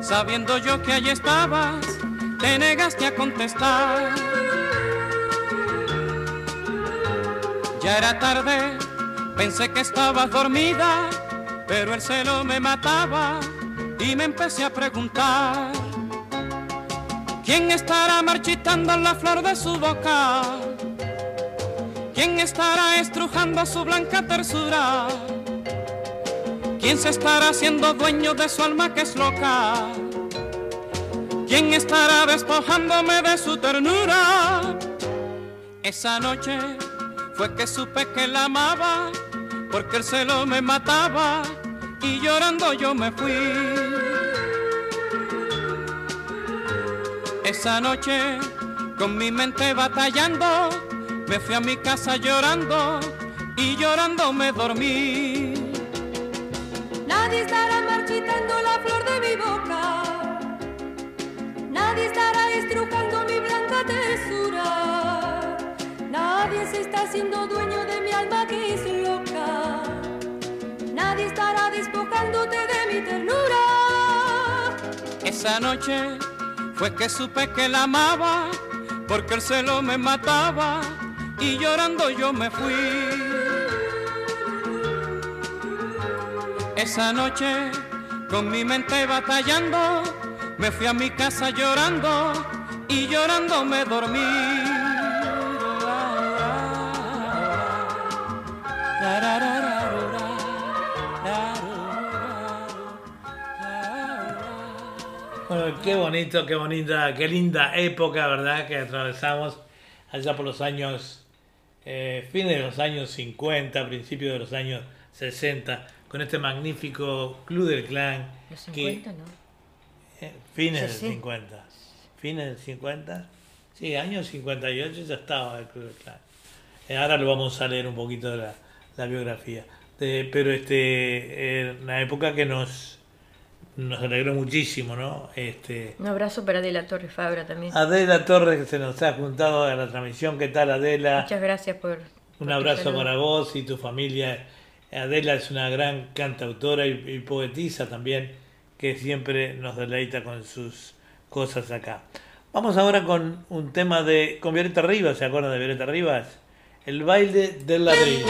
sabiendo yo que allí estabas, te negaste a contestar. Ya era tarde, pensé que estabas dormida, pero el celo me mataba y me empecé a preguntar. ¿Quién estará marchitando la flor de su boca? ¿Quién estará estrujando su blanca tersura? ¿Quién se estará haciendo dueño de su alma que es loca? ¿Quién estará despojándome de su ternura? Esa noche fue que supe que la amaba, porque el celo me mataba y llorando yo me fui. Esa noche, con mi mente batallando, me fui a mi casa llorando y llorando me dormí. Nadie estará marchitando la flor de mi boca. Nadie estará estrujando mi blanca tersura. Nadie se está haciendo dueño de mi alma que es loca. Nadie estará despojándote de mi ternura. Esa noche fue que supe que la amaba, porque el celo me mataba y llorando yo me fui. Esa noche, con mi mente batallando, me fui a mi casa llorando y llorando me dormí. Bueno, qué bonito, qué bonita, qué linda época, ¿verdad? Que atravesamos allá por los años, eh, fines de los años 50, principios de los años 60, con este magnífico Club del Clan. Los que- 50, ¿no? eh, fines del 60. 50. Fines del 50. Sí, años 58 ya estaba el Club del Clan. Eh, ahora lo vamos a leer un poquito de la, la biografía. Pero este, eh, una época que nos nos alegró muchísimo, ¿no? Este, Un abrazo para Adela Torres Fabra también. Adela Torres que se nos ha juntado a la transmisión. ¿Qué tal Adela? Muchas gracias por... Un por abrazo para vos y tu familia. Adela es una gran cantautora y, y poetisa también que siempre nos deleita con sus cosas acá. Vamos ahora con un tema de con Violeta Rivas, ¿se acuerdan de Violeta Rivas? El baile del ladrillo.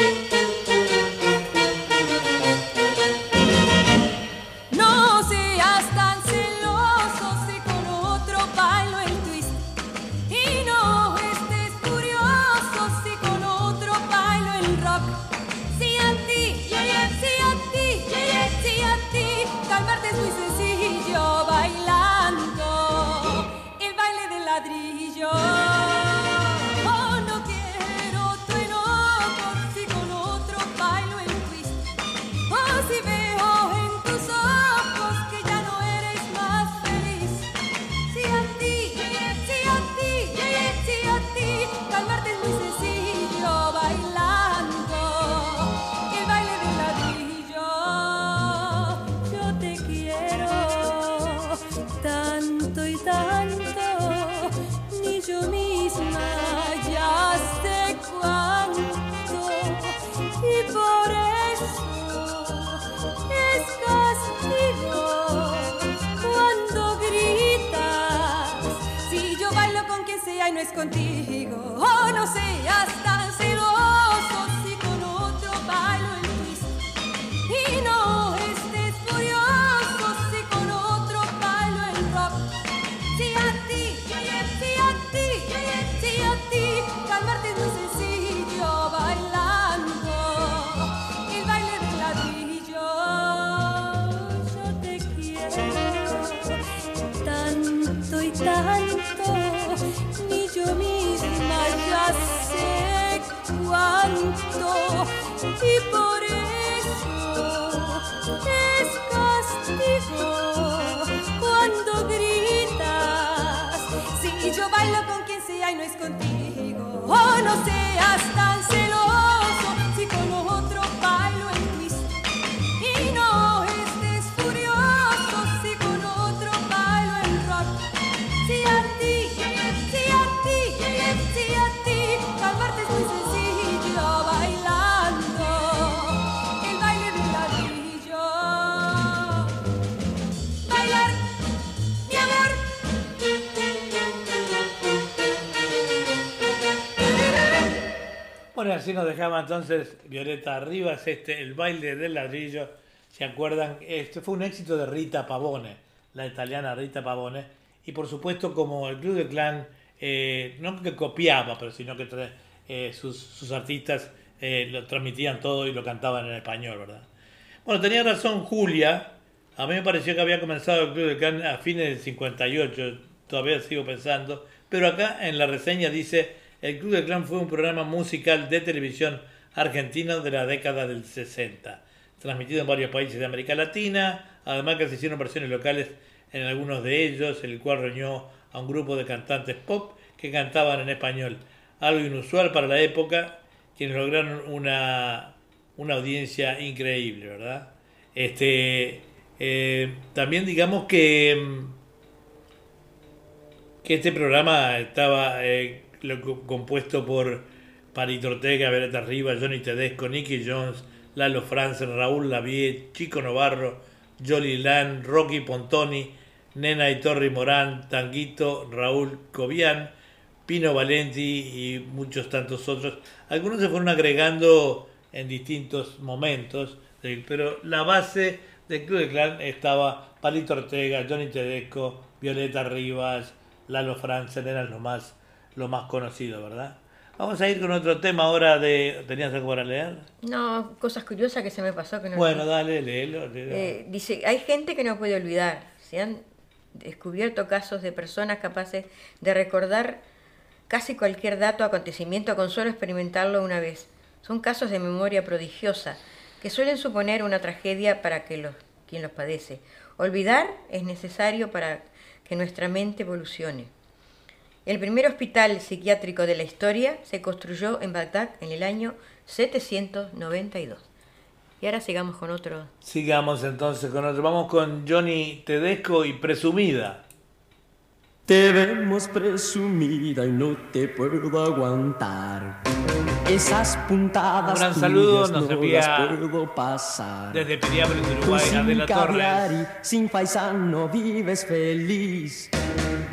No es contigo, oh, no seas tan no seas tan Bueno, así nos dejaba entonces Violeta Rivas, este, el baile del ladrillo. ¿Se acuerdan? Este fue un éxito de Rita Pavone, la italiana Rita Pavone. Y por supuesto, como el Club de Clan, eh, no que copiaba, pero sino que eh, sus, sus artistas eh, lo transmitían todo y lo cantaban en español, ¿verdad? Bueno, tenía razón Julia. A mí me pareció que había comenzado el Club de Clan a fines del 58. Todavía sigo pensando. Pero acá en la reseña dice: El Club de Clan fue un programa musical de televisión argentino de la década del 60. Transmitido en varios países de América Latina. Además, que se hicieron versiones locales en algunos de ellos, el cual reunió a un grupo de cantantes pop que cantaban en español. Algo inusual para la época, quienes lograron una, una audiencia increíble, ¿verdad? Este, eh, también digamos que, mm, que este programa estaba eh, compuesto por Parito Ortega, Beretta Rivas, Johnny Tedesco, Nicky Jones, Lalo Franzen, Raúl Lavie, Chico Novarro, Jolly Lan, Rocky Pontoni, Nena y Torri Morán, Tanguito, Raúl Cobian, Pino Valenti y muchos tantos otros. Algunos se fueron agregando en distintos momentos, pero la base del Club de Clan estaba Palito Ortega, Johnny Tedesco, Violeta Rivas, Lalo Franzen, eran los lo más conocidos, ¿verdad? Vamos a ir con otro tema ahora de... ¿Tenías algo para leer? No, cosas curiosas que se me pasó que no Bueno, dale, léelo. léelo. Eh, dice, hay gente que no puede olvidar. Se han descubierto casos de personas capaces de recordar casi cualquier dato o acontecimiento con solo experimentarlo una vez. Son casos de memoria prodigiosa que suelen suponer una tragedia para que los, quien los padece. Olvidar es necesario para que nuestra mente evolucione. El primer hospital psiquiátrico de la historia se construyó en Bagdad en el año 792. Y ahora sigamos con otro. Sigamos entonces con otro. Vamos con Johnny Tedesco y Presumida. Te vemos presumida y no te puedo aguantar. Esas puntadas Un gran saludo, nos no envía las puedo pasar. Desde Piriápolis, Tú Uruguay, sin Adela caviar Torres. y sin paisano vives feliz.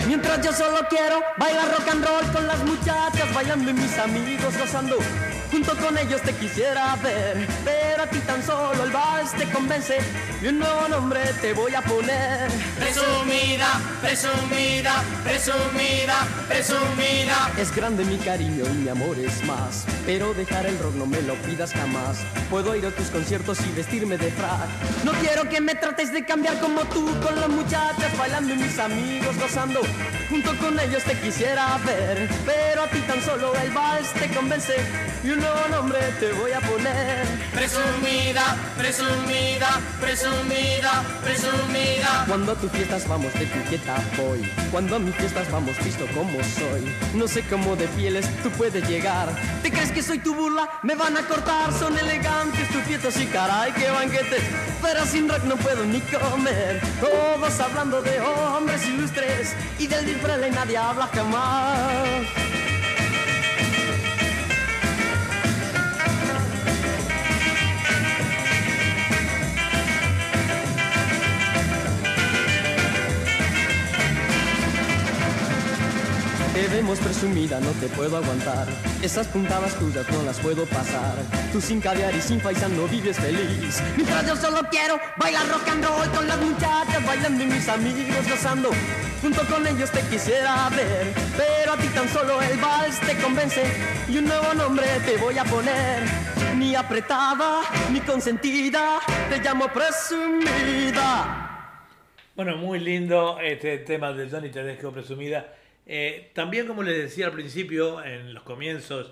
Mientras yo solo quiero bailar rock and roll con las muchachas, bailando y mis amigos gozando. Junto con ellos te quisiera ver, pero a ti tan solo el vals te convence y un nuevo nombre te voy a poner. Presumida, presumida, presumida, presumida. Es grande mi cariño y mi amor es más, pero dejar el rock no me lo pidas jamás. Puedo ir a tus conciertos y vestirme de frac. No quiero que me trates de cambiar como tú con las muchachas bailando y mis amigos gozando. Junto con ellos te quisiera ver, pero a ti tan solo el vals te convence y un nuevo nombre te voy a poner. Presumida, presumida, presumida, presumida. Cuando a tus fiestas vamos de etiqueta voy. Cuando a mis fiestas vamos visto como soy. No sé cómo de fieles tú puedes llegar. ¿Te crees que soy tu burla? Me van a cortar. Son elegantes tus fiestas y caray qué banquetes Pero sin rock no puedo ni comer. Todos hablando de hombres ilustres Y del disfrale nadie habla jamás Te vemos presumida, no te puedo aguantar. Esas puntadas tuyas no las puedo pasar. Tú sin caviar y sin paisano no vives feliz. Mientras yo solo quiero bailar rock and roll con las muchachas, bailando y mis amigos gozando. Junto con ellos te quisiera ver, pero a ti tan solo el vals te convence y un nuevo nombre te voy a poner. Ni apretada, ni consentida, te llamo presumida. Bueno, muy lindo este tema de Johnny Tedesco Presumida. Eh, también, como les decía al principio, en los comienzos,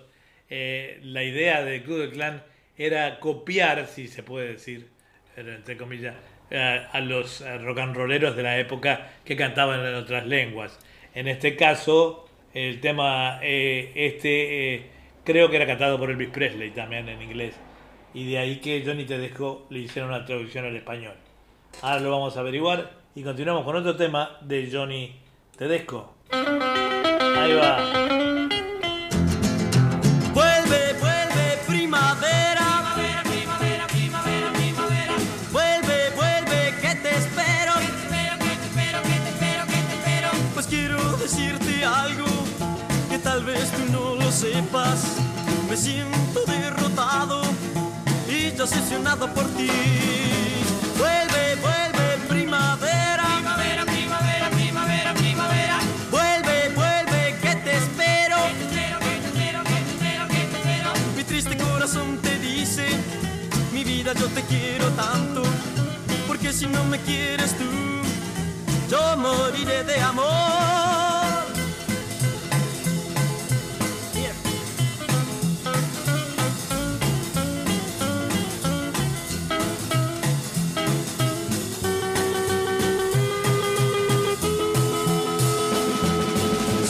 eh, la idea del Club del Clan era copiar, si se puede decir, era entre comillas, eh, a los eh, rock and rolleros de la época que cantaban en otras lenguas. En este caso, el tema eh, este eh, creo que era cantado por Elvis Presley también en inglés. Y de ahí que Johnny Tedesco le hicieron una traducción al español. Ahora lo vamos a averiguar y continuamos con otro tema de Johnny Tedesco. Ahí va. Vuelve, vuelve, primavera. Primavera, primavera, primavera. Vuelve, vuelve, que te espero. Que te espero, que te espero, que te espero, que te espero. Pues quiero decirte algo que tal vez tú no lo sepas. Me siento derrotado y decepcionado por ti. Me quieres tú, yo moriré de amor.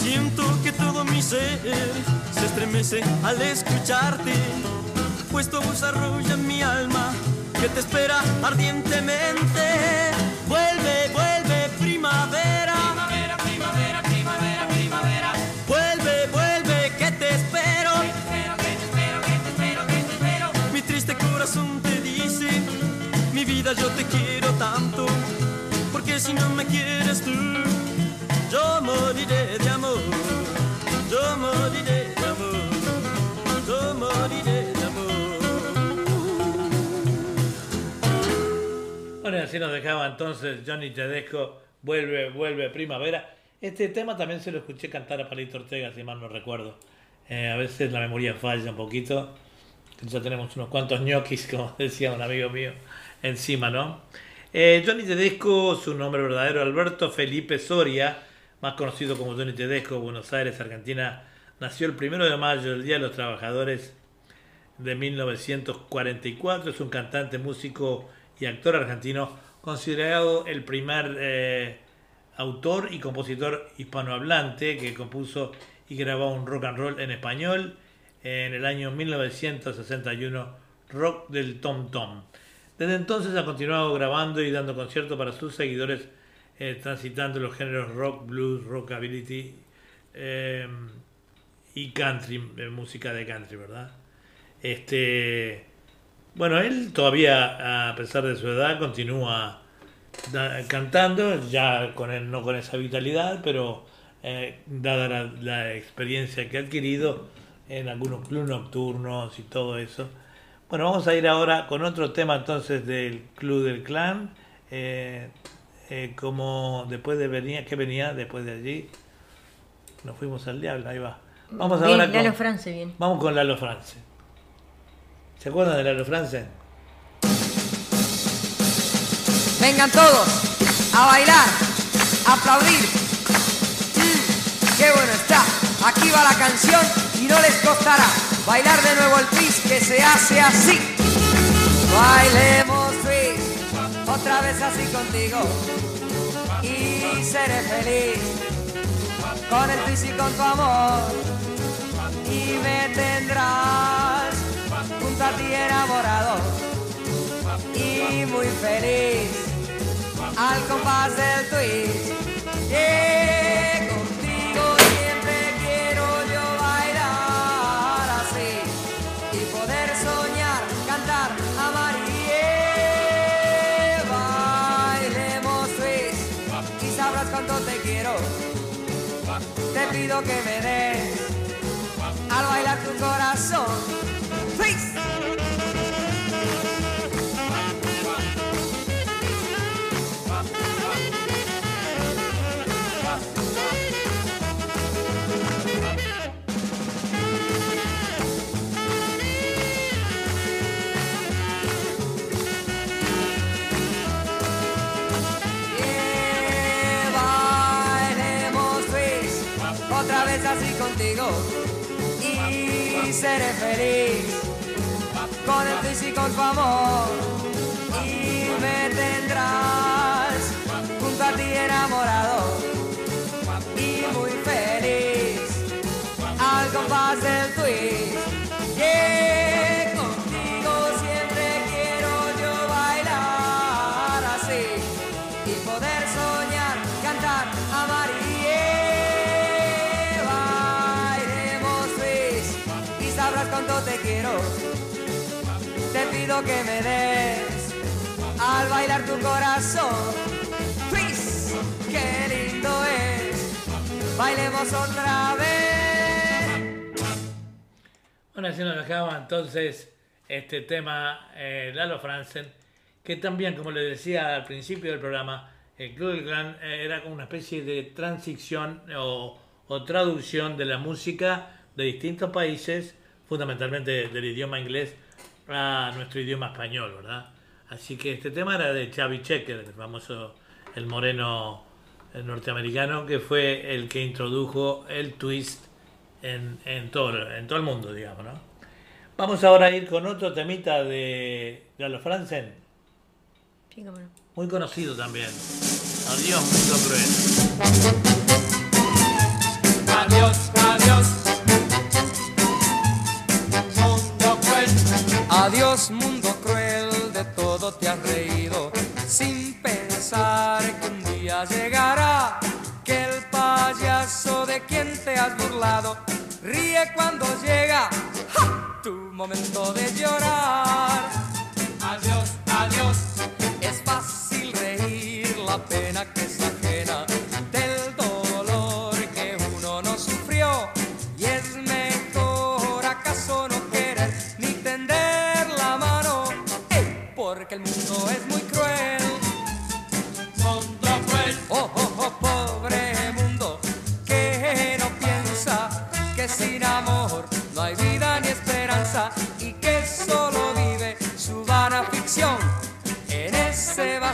Siento que todo mi ser se estremece al escucharte, pues tu voz arrolla mi alma que te espera ardientemente. Vuelve, vuelve, primavera. Primavera, primavera, primavera, primavera. Vuelve, vuelve, que te espero. Que te espero, que te espero, que te espero, que te espero. Mi triste corazón te dice, mi vida yo te quiero tanto, porque si no me quieres tú, yo moriré de amor, yo moriré Bueno, y así nos dejaba entonces Johnny Tedesco, vuelve, vuelve primavera. Este tema también se lo escuché cantar a Palito Ortega, si mal no recuerdo. Eh, a veces la memoria falla un poquito. Ya tenemos unos cuantos ñoquis, *laughs* como decía un amigo mío, encima, ¿no? Eh, Johnny Tedesco, su nombre verdadero, Alberto Felipe Soria, más conocido como Johnny Tedesco, Buenos Aires, Argentina, nació el primero de mayo, el Día de los Trabajadores de 1944. Es un cantante, músico actor argentino, considerado el primer eh, autor y compositor hispanohablante que compuso y grabó un rock and roll en español. En el año 1961 rock del Tom Tom. Desde entonces ha continuado grabando y dando conciertos para sus seguidores, eh, transitando los géneros rock, blues, rockabilly eh, y country, eh, música de country, ¿verdad? Este, bueno, él todavía, a pesar de su edad, continúa da- cantando, ya con él, no con esa vitalidad, pero eh, dada la, la experiencia que ha adquirido en algunos clubes nocturnos y todo eso. Bueno, vamos a ir ahora con otro tema entonces del Club del Clan, eh, eh, como después de venía, que venía después de allí, nos fuimos al diablo, ahí va. Vamos Bien, ahora Lalo con, France, bien. vamos con Lalo France. ¿Se acuerdan de Lalo France? Vengan todos a bailar, aplaudir. Mm, qué bueno está. Aquí va la canción y no les costará bailar de nuevo el twist que se hace así. Bailemos twist, otra vez así contigo y seré feliz con el twist y con tu amor y me tendrás junto a ti enamorado y muy feliz al compás del twist. Que contigo siempre quiero yo bailar así y poder soñar, cantar, amar y eh, bailemos twist y sabrás cuánto te quiero. Te pido que me des al bailar tu corazón. Y seré feliz con el con tu amor. Y me tendrás junto a ti enamorado y muy feliz. Al compás del twist Pido que me des al bailar tu corazón. Twist, qué lindo es. Bailemos otra vez. Bueno, así nos dejaba entonces este tema eh, Lalo Franzen, que también, como les decía al principio del programa, el Club del Clan eh, era como una especie de transición o, o traducción de la música de distintos países, fundamentalmente del idioma inglés a nuestro idioma español, ¿verdad? Así que este tema era de Xavi Checker, el famoso, el moreno el norteamericano, que fue el que introdujo el twist en, en, todo, en todo el mundo, digamos, ¿no? Vamos ahora a ir con otro temita de Franzen, Sí, cómo no. muy conocido también. Adiós, mundo cruel. Mundo cruel, de todo te has reído, sin pensar que un día llegará, que el payaso de quien te has burlado ríe cuando llega tu momento de llorar. Adiós.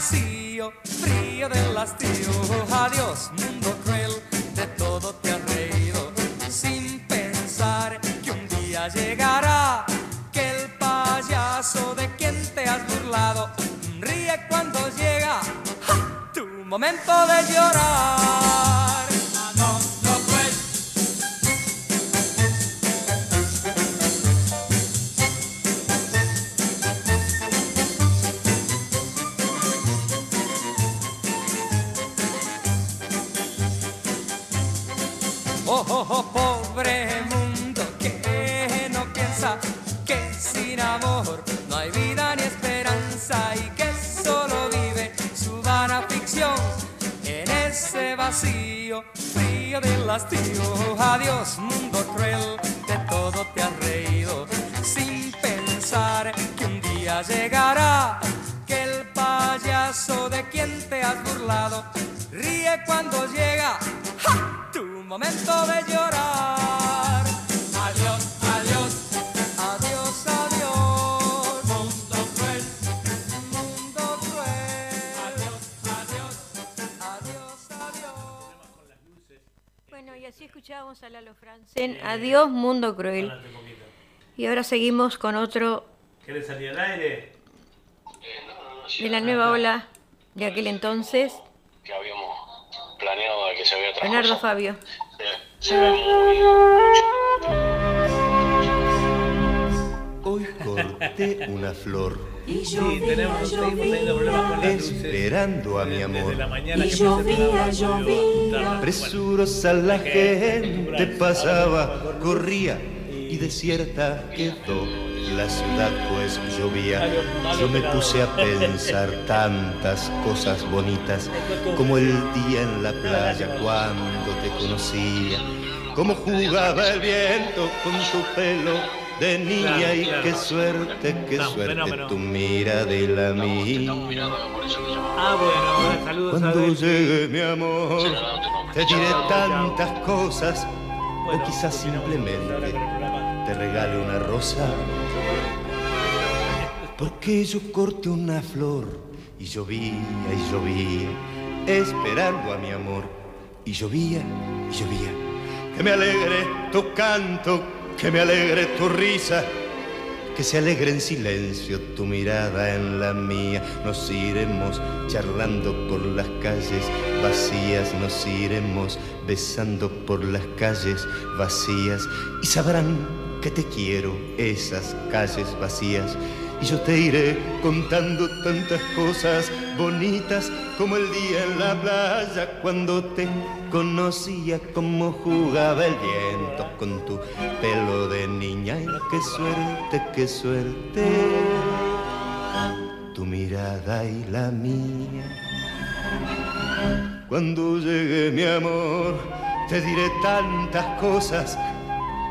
Vacío frío del hastío. Adiós, mundo cruel, de todo te has reído sin pensar que un día llegará que el payaso de quien te has burlado ríe cuando llega tu momento de llorar. Hastío. Adiós, mundo cruel, de todo te has reído sin pensar que un día llegará que el payaso de quien te has burlado ríe cuando llega tu momento de llorar. Escuchábamos a Lalo Franzen. Adiós, mundo cruel. Y ahora seguimos con otro ¿Querés salir al aire? de la nueva ola de aquel entonces, que habíamos planeado que se otra Leonardo. Fabio. Se, se ve muy Hoy corté una flor Sí, tenemos, seguimos teniendo problemas con las luces. esperando a mi Desde amor. la mañana que no pude juntarlas. Presurosa la gente pasaba, corría y desierta quedó la ciudad pues llovía. Yo me puse a pensar tantas cosas bonitas como el día en la playa cuando te conocía. Cómo jugaba el viento con su pelo de niña Claro, y claro. qué suerte, qué No, suerte fenómeno. tu mira de la mía. Ah, bueno, saludos a Cuando Delphi. llegue mi amor, te diré tantas cosas, o quizás simplemente te regale una rosa. Porque yo corté una flor y llovía y llovía, esperando a mi amor. Y llovía y llovía. Que me alegre tu canto, que me alegre tu risa, que se alegre en silencio tu mirada en la mía. Nos iremos charlando por las calles vacías, nos iremos besando por las calles vacías y sabrán que te quiero esas calles vacías. Y yo te iré contando tantas cosas bonitas como el día en la playa cuando te conocía, como jugaba el viento con tu pelo de niña. Y qué suerte, qué suerte, tu mirada y la mía. Cuando llegue mi amor, te diré tantas cosas,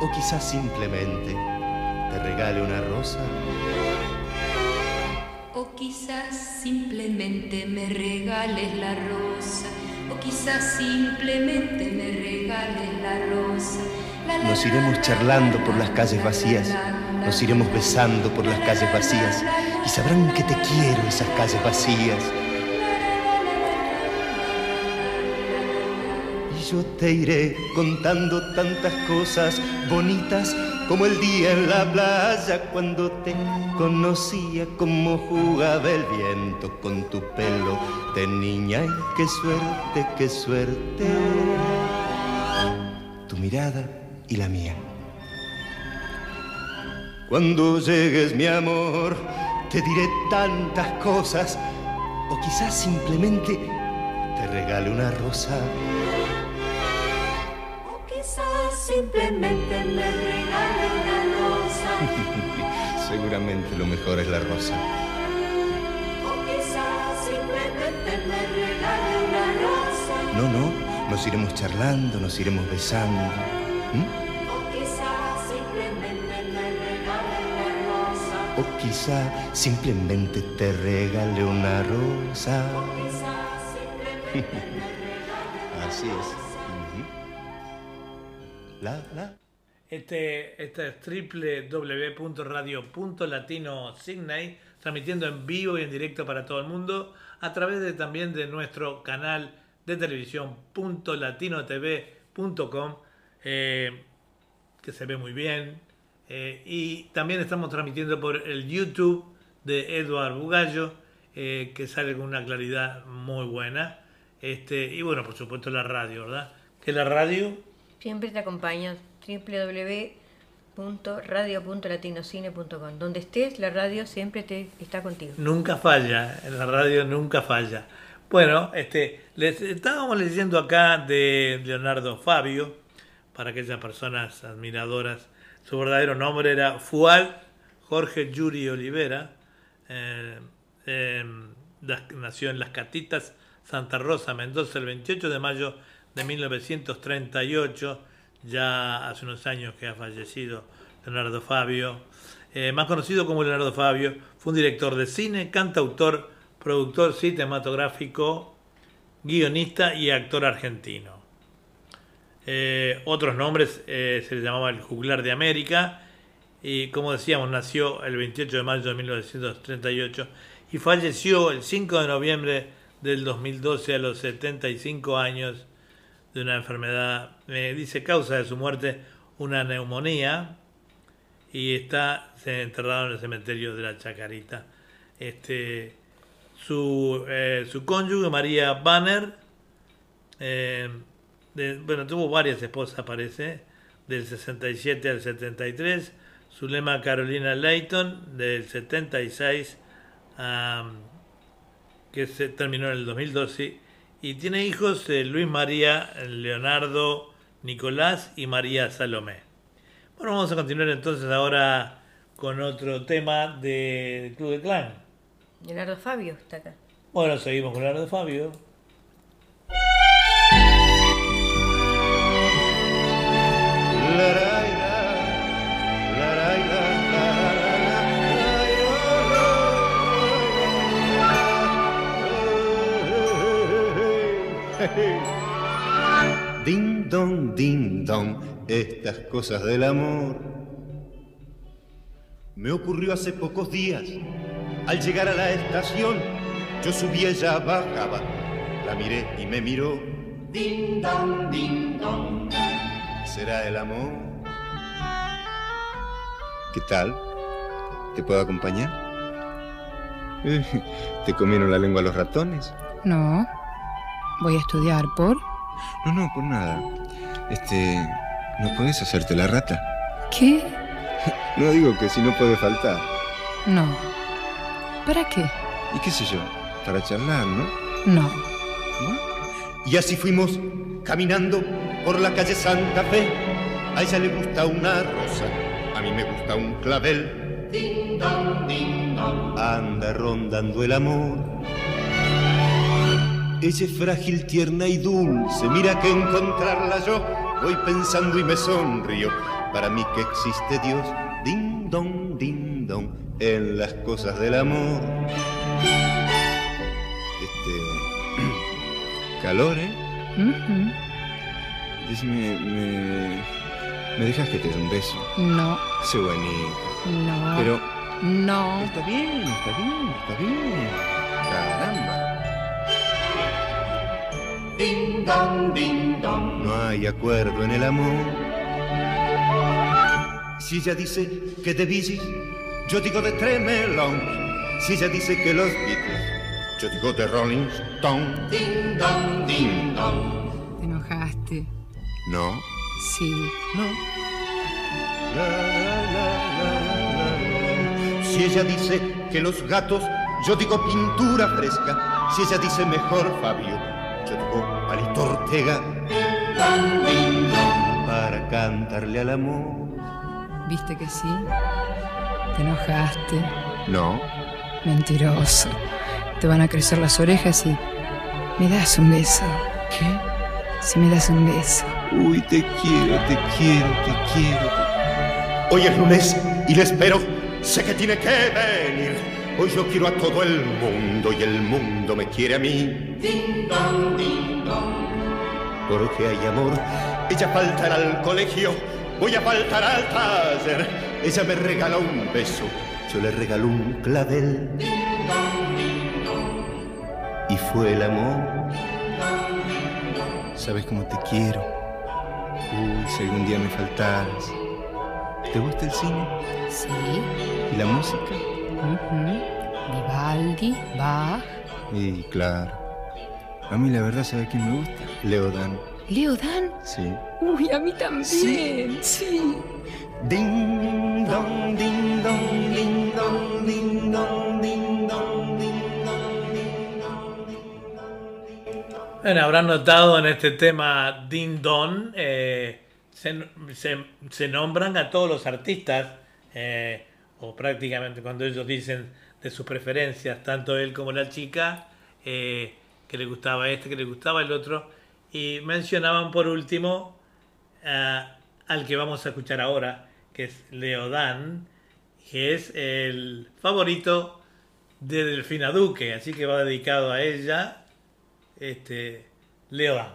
o quizás simplemente te regale una rosa. O quizás simplemente me regales la rosa. O quizás simplemente me regales la rosa. Nos iremos charlando por las calles vacías, nos iremos besando por las calles vacías y sabrán que te quiero esas calles vacías. Y yo te iré contando tantas cosas bonitas como el día en la playa cuando te conocía, como jugaba el viento con tu pelo de niña. Y qué suerte, qué suerte tu mirada y la mía. Cuando llegues, mi amor, te diré tantas cosas, o quizás simplemente te regale una rosa. O quizás simplemente me regale. Seguramente lo mejor es la rosa. O quizás simplemente me regale una rosa. No, no, nos iremos charlando, nos iremos besando. ¿m? O quizás simplemente me regale una rosa. O quizá simplemente te regale una rosa. Quizás simplemente me regale *laughs* Así es. Ujú. La, la. Este, esta es www.radio.latino.signay, transmitiendo en vivo y en directo para todo el mundo, a través de, también de nuestro canal de televisión .latinotv.com, eh, que se ve muy bien. eh, y también estamos transmitiendo por el YouTube de Eduard Bugallo, eh, que sale con una claridad muy buena. Este, y bueno, por supuesto la radio, ¿verdad? Que la radio Siempre te acompaña www.radio.latinocine.com. Donde estés, la radio siempre te está contigo. Nunca falla, la radio nunca falla. Bueno, este, les estábamos leyendo acá de Leonardo Fabio. para aquellas personas admiradoras. Su verdadero nombre era Fuad Jorge Yuri Olivera. eh, das- nació en Las Catitas, Santa Rosa, Mendoza, el 28 de mayo de 1938. Ya hace unos años que ha fallecido Leonardo Fabio. Eh, más conocido como Leonardo Fabio, fue un director de cine, cantautor, productor cinematográfico, guionista y actor argentino. Eh, otros nombres eh, se le llamaba el juglar de América y como decíamos nació el 28 de mayo de 1938 y falleció el 5 de noviembre del 2012 a los 75 años de una enfermedad, me dice causa de su muerte una neumonía y está enterrado en el cementerio de la Chacarita. Este, su, eh, su cónyuge María Banner eh, bueno, tuvo varias esposas, parece, del 67 al 73. Su lema Carolina Layton, del 76, am, que se terminó en el 2012. Y tiene hijos eh, Luis María, Leonardo, Nicolás y María Salomé. Bueno, vamos a continuar entonces ahora con otro tema del Club de Clan. Leonardo Fabio está acá. Bueno, seguimos con Leonardo Fabio. Ding dong, ding dong, estas cosas del amor. Me ocurrió hace pocos días. Al llegar a la estación, yo subí, ella bajaba. La miré y me miró. Ding dong, ding dong. ¿Será el amor? ¿Qué tal? ¿Te puedo acompañar? *laughs* ¿Te comieron la lengua los ratones? No. Voy a estudiar por. No, no, por nada. Este, ¿no puedes hacerte la rata? ¿Qué? *laughs* No digo que si no puede faltar. No. ¿Para qué? ¿Y qué sé yo? Para charlar, ¿no? No. Y así fuimos caminando por la calle Santa Fe. A ella le gusta una rosa, a mí me gusta un clavel. Ding dong, ding dong. Anda rondando el amor. Ella es frágil, tierna y dulce. Mira que encontrarla yo voy pensando y me sonrío. Para mí que existe Dios. Ding dong, ding dong. En las cosas del amor. Este. *clears throat* Calor, ¿eh? Decime, me. ¿Me dejas que te dé un beso? No. Sé bonita. No. Pero. No. Está bien, está bien, está bien. Caramba. Ding dong, ding dong. No hay acuerdo en el amor. Si ella dice que de Gees, yo digo de Tremelón. Si ella dice que los Beatles, yo digo de Rolling Stone. Ding dong, ding dong. Te enojaste. No. Sí. No. Si ella dice que los gatos, yo digo pintura fresca. Si ella dice mejor Fabio, digo Palito Ortega. Para cantarle al amor. ¿Viste que sí? Te enojaste. No. Mentiroso. Te van a crecer las orejas y. ¿Me das un beso? ¿Qué? Si me das un beso. Uy, te quiero, te quiero, te quiero. Hoy es lunes y le espero. Sé que tiene que venir. Hoy yo quiero a todo el mundo y el mundo me quiere a mí. Ding dong, ding dong. Porque hay amor. Ella faltará al colegio. Voy a faltar al taller. Ella me regala un beso. Yo le regalo un clavel. Y fue el amor. ¿Sabes cómo te quiero? Uy, si algún día me faltaras. ¿Te gusta el cine? Sí. ¿Y la música? Vivaldi, Bach. Y claro. A mí la verdad, ¿sabe quién me gusta? Leodan. Leo Dan. Sí. Uy, a mí también. Sí. Ding dong, ding dong, ding dong, ding dong, ding dong, ding Bueno, habrán notado en este tema Ding Dong, eh, se, se- se nombran a todos los artistas, eh, o prácticamente cuando ellos dicen de sus preferencias, tanto él como la chica, eh, que le gustaba este, que le gustaba el otro, y mencionaban por último a- al que vamos a escuchar ahora, que es Leodán, que es el favorito de Delfina Duque, así que va dedicado a ella, este, Leodán.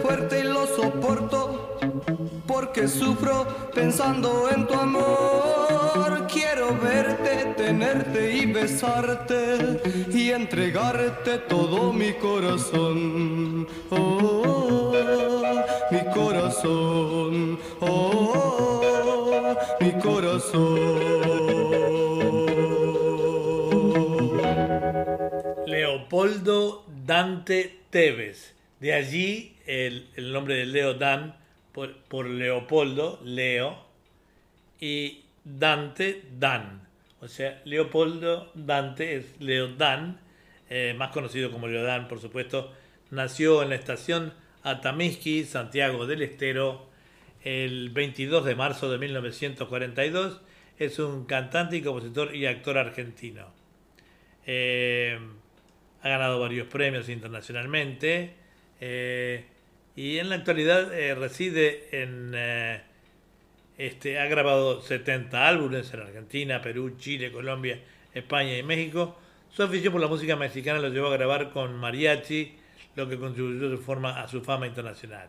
fuerte y lo soporto porque sufro pensando en tu amor. Quiero verte, tenerte y besarte y entregarte todo mi corazón. Oh, mi corazón. Leopoldo Dante Tevez. De allí el, el nombre de Leo Dan por, por Leopoldo, Leo, y Dante, Dan. O sea, Leopoldo Dante es Leo Dan, eh, más conocido como Leodán, por supuesto. Nació en la estación Atamisqui, Santiago del Estero, el 22 de marzo de 1942. Es un cantante y compositor y actor argentino. Eh, ha ganado varios premios internacionalmente eh, y en la actualidad eh, reside en... eh, este, ha grabado 70 álbumes en Argentina, Perú, Chile, Colombia, España y México. Su afición por la música mexicana lo llevó a grabar con mariachi, lo que contribuyó de forma a su fama internacional.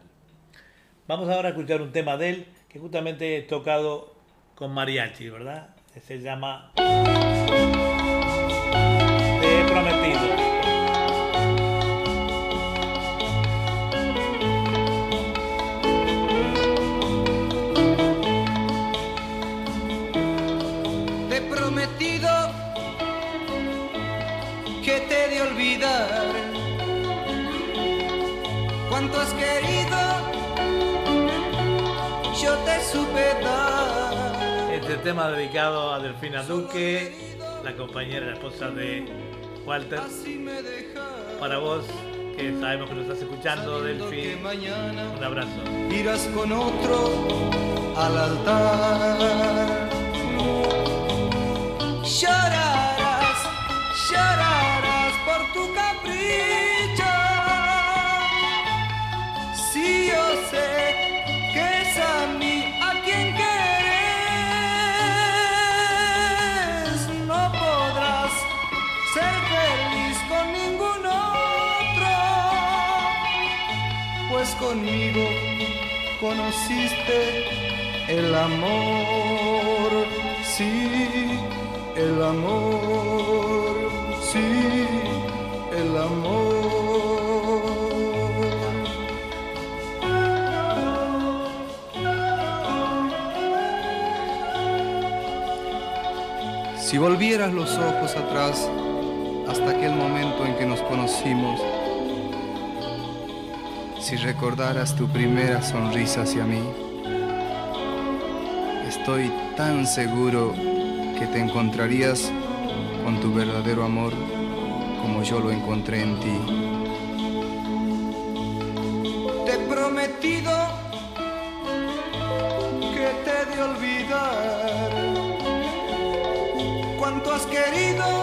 Vamos ahora a escuchar un tema de él que justamente he tocado con mariachi, ¿verdad? Se llama querido, yo te supe. Este tema dedicado a Delfina Duque, la compañera, la esposa de Walter. Para vos, que sabemos que nos estás escuchando, Delfi, un abrazo. Irás con otro al altar. Llorarás, llorarás por tu casa. Conociste el amor, sí, el amor, sí, el amor. Si volvieras los ojos atrás hasta aquel momento en que nos conocimos, si recordaras tu primera sonrisa hacia mí, estoy tan seguro que te encontrarías con tu verdadero amor como yo lo encontré en ti. Te he prometido que te de olvidar cuanto has querido,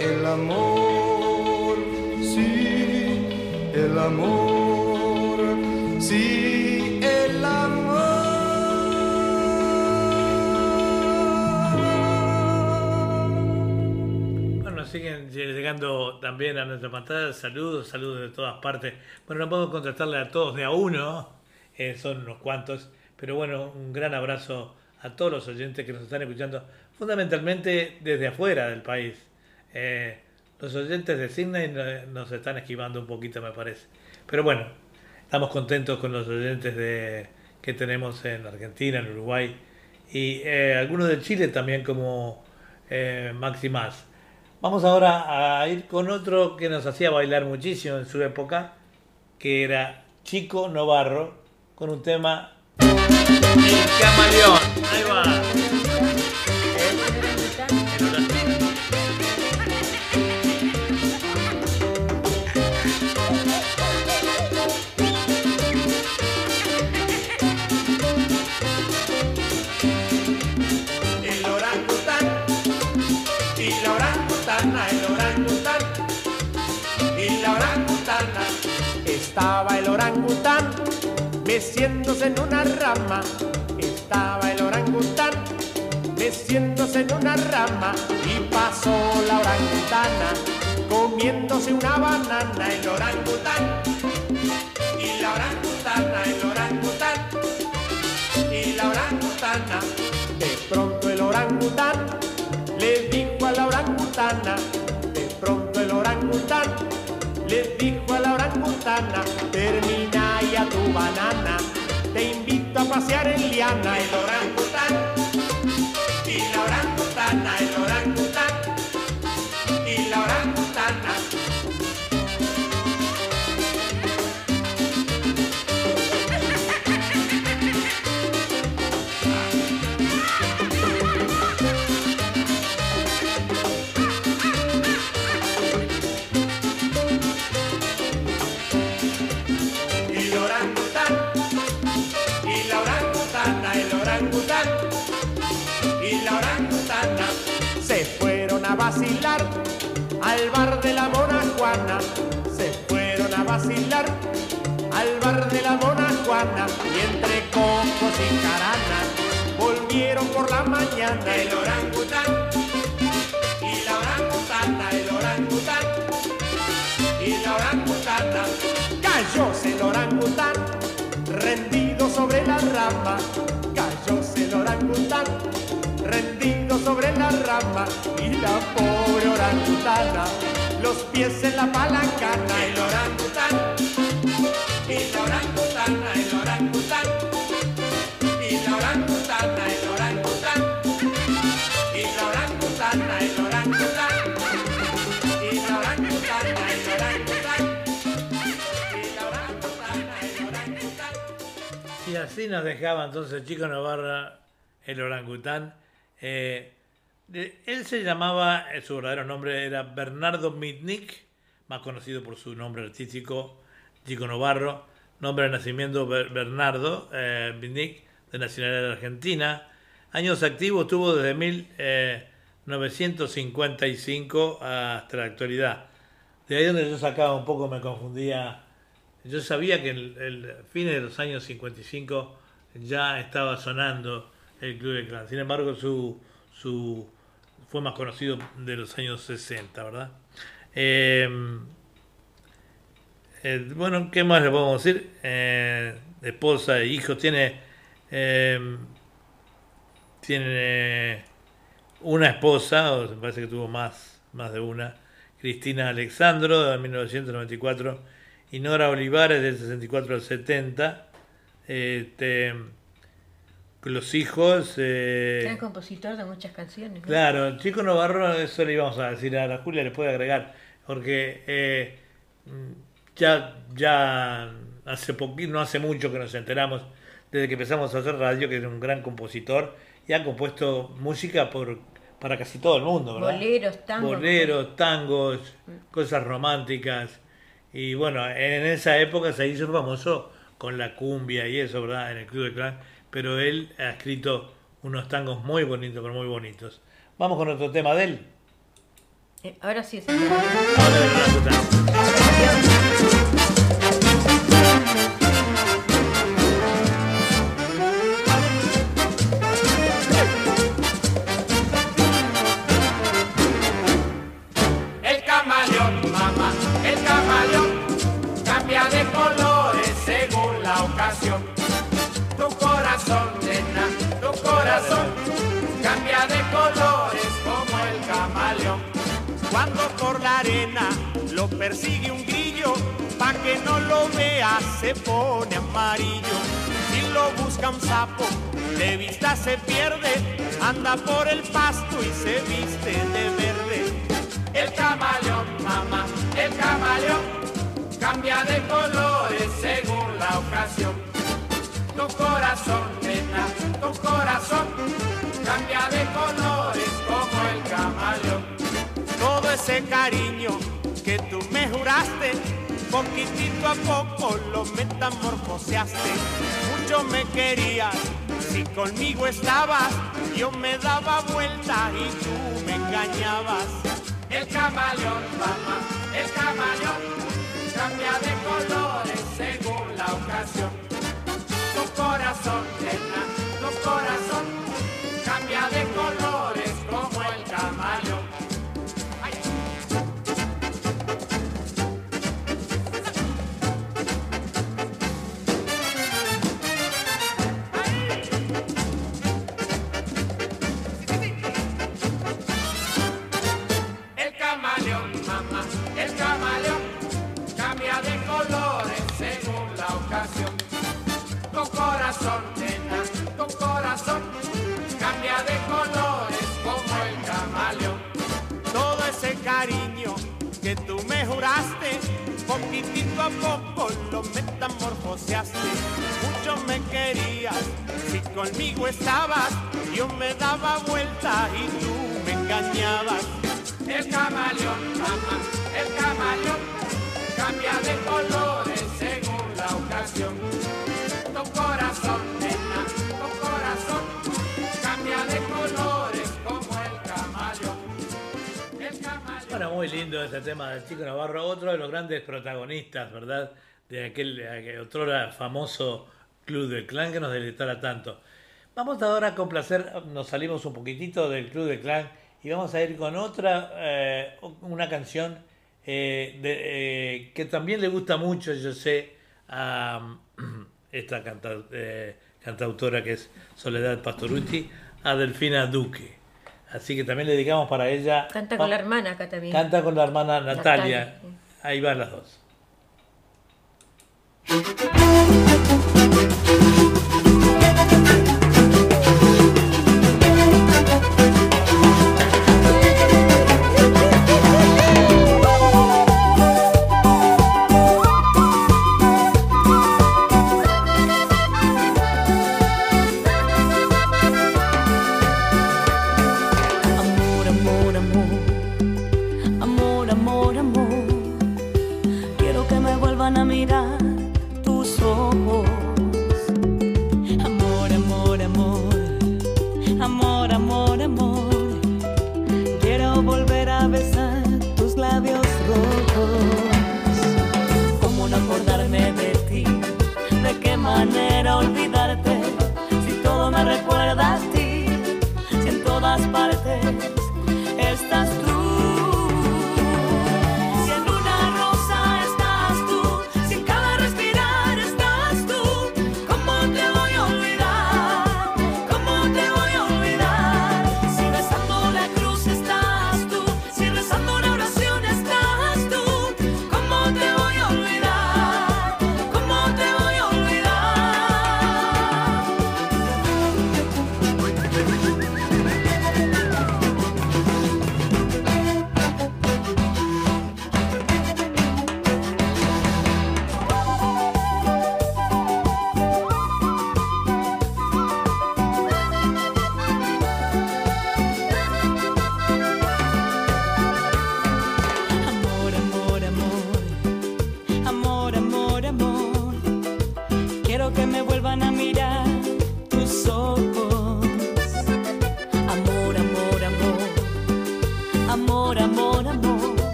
El amor, sí, el amor, sí, el Bueno, siguen llegando también a nuestra pantalla saludos, saludos de todas partes. Bueno, no podemos contestarle a todos de a uno, eh, son unos cuantos, pero bueno, un gran abrazo a todos los oyentes que nos están escuchando, fundamentalmente desde afuera del país. Eh, los oyentes de Sydney no- nos están esquivando un poquito, me parece. Pero bueno, estamos contentos con los oyentes que tenemos en Argentina, en Uruguay y eh, algunos de Chile también como eh, Maxi Más. Vamos ahora a ir con otro que nos hacía bailar muchísimo en su época, que era Chico Novarro, con un tema El Camaleón. Ahí va. Meciéndose en una rama. Estaba el orangután meciéndose en una rama y pasó la orangutana comiéndose una banana. El orangután y la orangutana, el orangután y la orangutana. De pronto el orangután le dijo a la orangutana, de pronto el orangután le dijo a la orangutana, termina ya tu banana, te invito a pasear en liana, el orangután y la orangutana, el orangután y la orangutana se fueron a vacilar al bar de la Mona Juana. Se fueron a vacilar al bar de la Mona Juana y entre cocos y caranas volvieron por la mañana el orangután y la orangutana, el orangután y la orangutana. Cayóse el orangután, rendido sobre la rama. Cayóse el orangután, rendido sobre la rama. Y la pobre orangutana, los pies en la palangana. El orangután, y la orangutana, así nos dejaba entonces Chico Navarra, el orangután. Eh, él se llamaba, eh, su verdadero nombre era Bernardo Mitnick, más conocido por su nombre artístico, Chico Navarro. Nombre de nacimiento Ber- Bernardo eh, Mitnick, de nacionalidad argentina. Años activos tuvo desde 1955 hasta la actualidad. De ahí donde yo sacaba un poco, me confundía. Yo sabía que el, el fines de los años 55 ya estaba sonando el Club de Clan. Sin embargo, su, su fue más conocido de los años 60, ¿verdad? Eh, eh, bueno, ¿qué más le podemos decir? Eh, esposa e hijos. Tiene, eh, tiene una esposa, o me parece que tuvo más, más de una, Cristina Alexandro, de 1994, y Nora Olivares, del 64 al 70. Este, los hijos... eh, Gran compositor de muchas canciones. ¿no? Claro, Chico Navarro, eso le íbamos a decir a la Julia, le puede agregar, porque eh, mm, ya, ya hace poquito, no hace mucho que nos enteramos, desde que empezamos a hacer radio, que era un gran compositor y ha compuesto música por, para casi todo el mundo, ¿verdad? Boleros, tangos. Boleros, tangos, cosas románticas. Y bueno, en esa época se hizo famoso con la cumbia y eso, ¿verdad? En el Club de Clan. Pero él ha escrito unos tangos muy bonitos, pero muy bonitos. Vamos con otro tema de él. Eh, ahora sí es. El se pierde, anda por el pasto y se viste de verde. El camaleón, mamá, el camaleón cambia de colores según la ocasión. Tu corazón, nena, tu corazón cambia de colores como el camaleón. Todo ese cariño que tú me juraste, poquitito a poco lo metamorfoseaste. Mucho me querías, si conmigo estabas, yo me daba vuelta y tú me engañabas. El camaleón, mamá, el camaleón cambia de colores según la ocasión. Tu corazón, nena, tu corazón poquitito a poco lo metamorfoseaste. Mucho me querías, si conmigo estabas, yo me daba vuelta y tú me engañabas. El camaleón, mamá, el camaleón cambia de colores según la ocasión. Tu corazón, muy lindo este tema del Chico Navarro, otro de los grandes protagonistas, ¿verdad? De aquel, aquel otro famoso Club del Clan que nos deleitara tanto. Vamos ahora a complacer, nos salimos un poquitito del Club del Clan y vamos a ir con otra, eh, una canción eh, de- eh, que también le gusta mucho, yo sé, a *clears throat* esta canta- eh, cantautora que es Soledad Pastoruti, a Delfina Duque. Así que también le dedicamos para ella. Canta con la hermana acá también. Canta con la hermana Natalia. Natalia. Ahí van las dos.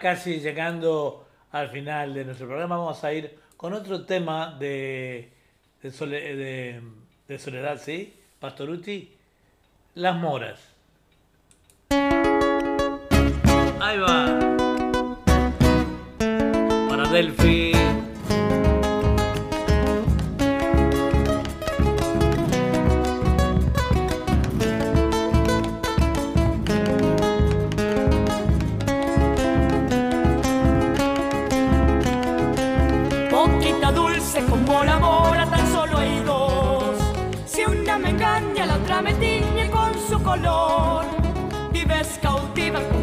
casi llegando al final de nuestro programa, vamos a ir con otro tema de, de Soledad, ¿sí? Pastoruti, Las Moras. vives diva.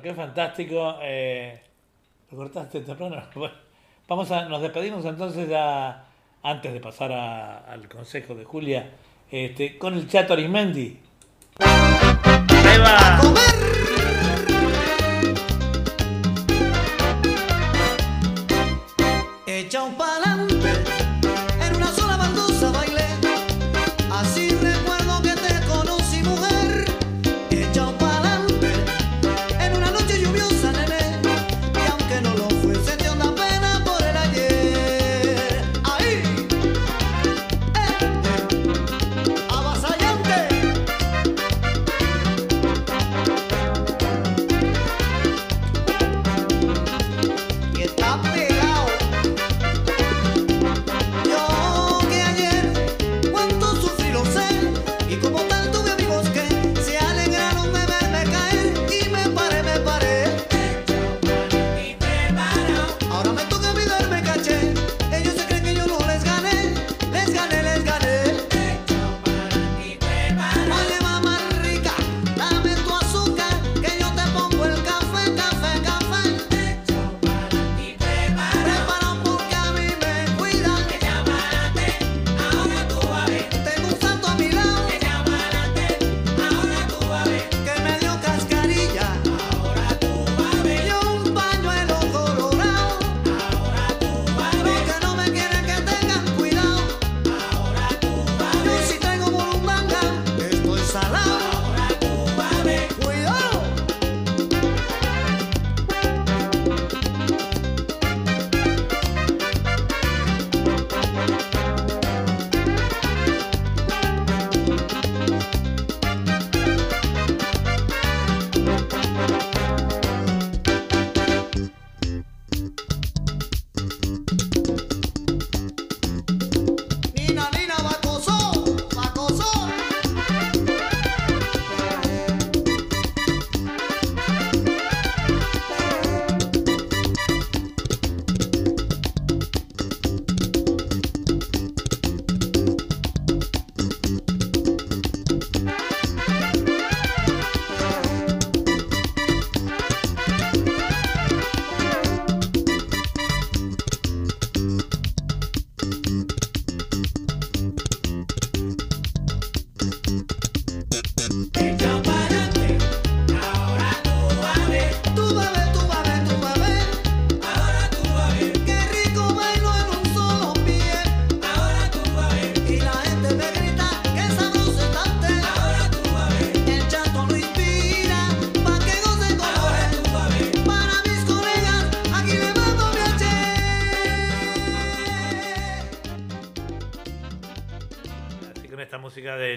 Bueno, qué fantástico. Eh, ¿Lo cortaste temprano? *laughs* Bueno, vamos a, nos despedimos entonces ya, antes de pasar a- al consejo de Julia, este, con el Chato Arismendi. Ahí va. Echa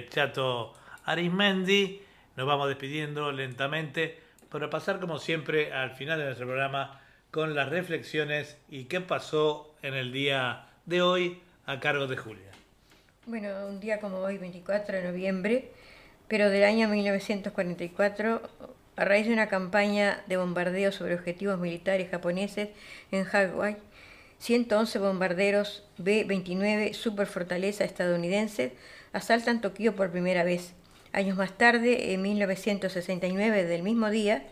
Chato Arismendi nos vamos despidiendo lentamente para pasar como siempre al final de nuestro programa con las reflexiones y qué pasó en el día de hoy a cargo de Julia. Bueno, un día como hoy, 24 de noviembre, pero del año 1944, a raíz de una campaña de bombardeo sobre objetivos militares japoneses en Hawái, 111 bombarderos B-29 Superfortaleza estadounidenses asaltan Tokio por primera vez. Años más tarde, en 1969 del mismo día,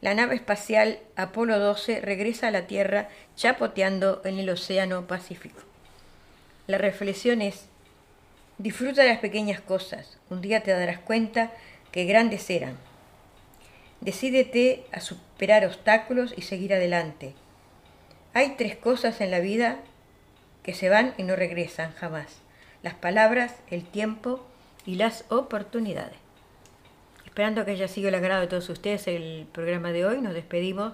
la nave espacial Apolo 12 regresa a la Tierra chapoteando en el Océano Pacífico. La reflexión es, disfruta de las pequeñas cosas, un día te darás cuenta que grandes eran. Decídete a superar obstáculos y seguir adelante. Hay tres cosas en la vida que se van y no regresan jamás. Las palabras, el tiempo y las oportunidades. Esperando que haya sido el agrado de todos ustedes el programa de hoy, nos despedimos.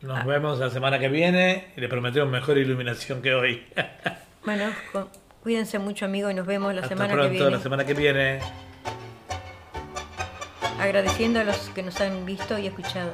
Nos vemos la semana que viene y le prometemos mejor iluminación que hoy. *laughs* Bueno, cu- cuídense mucho amigos y nos vemos la Hasta semana pronto, que viene. la semana que viene. Agradeciendo a los que nos han visto y escuchado.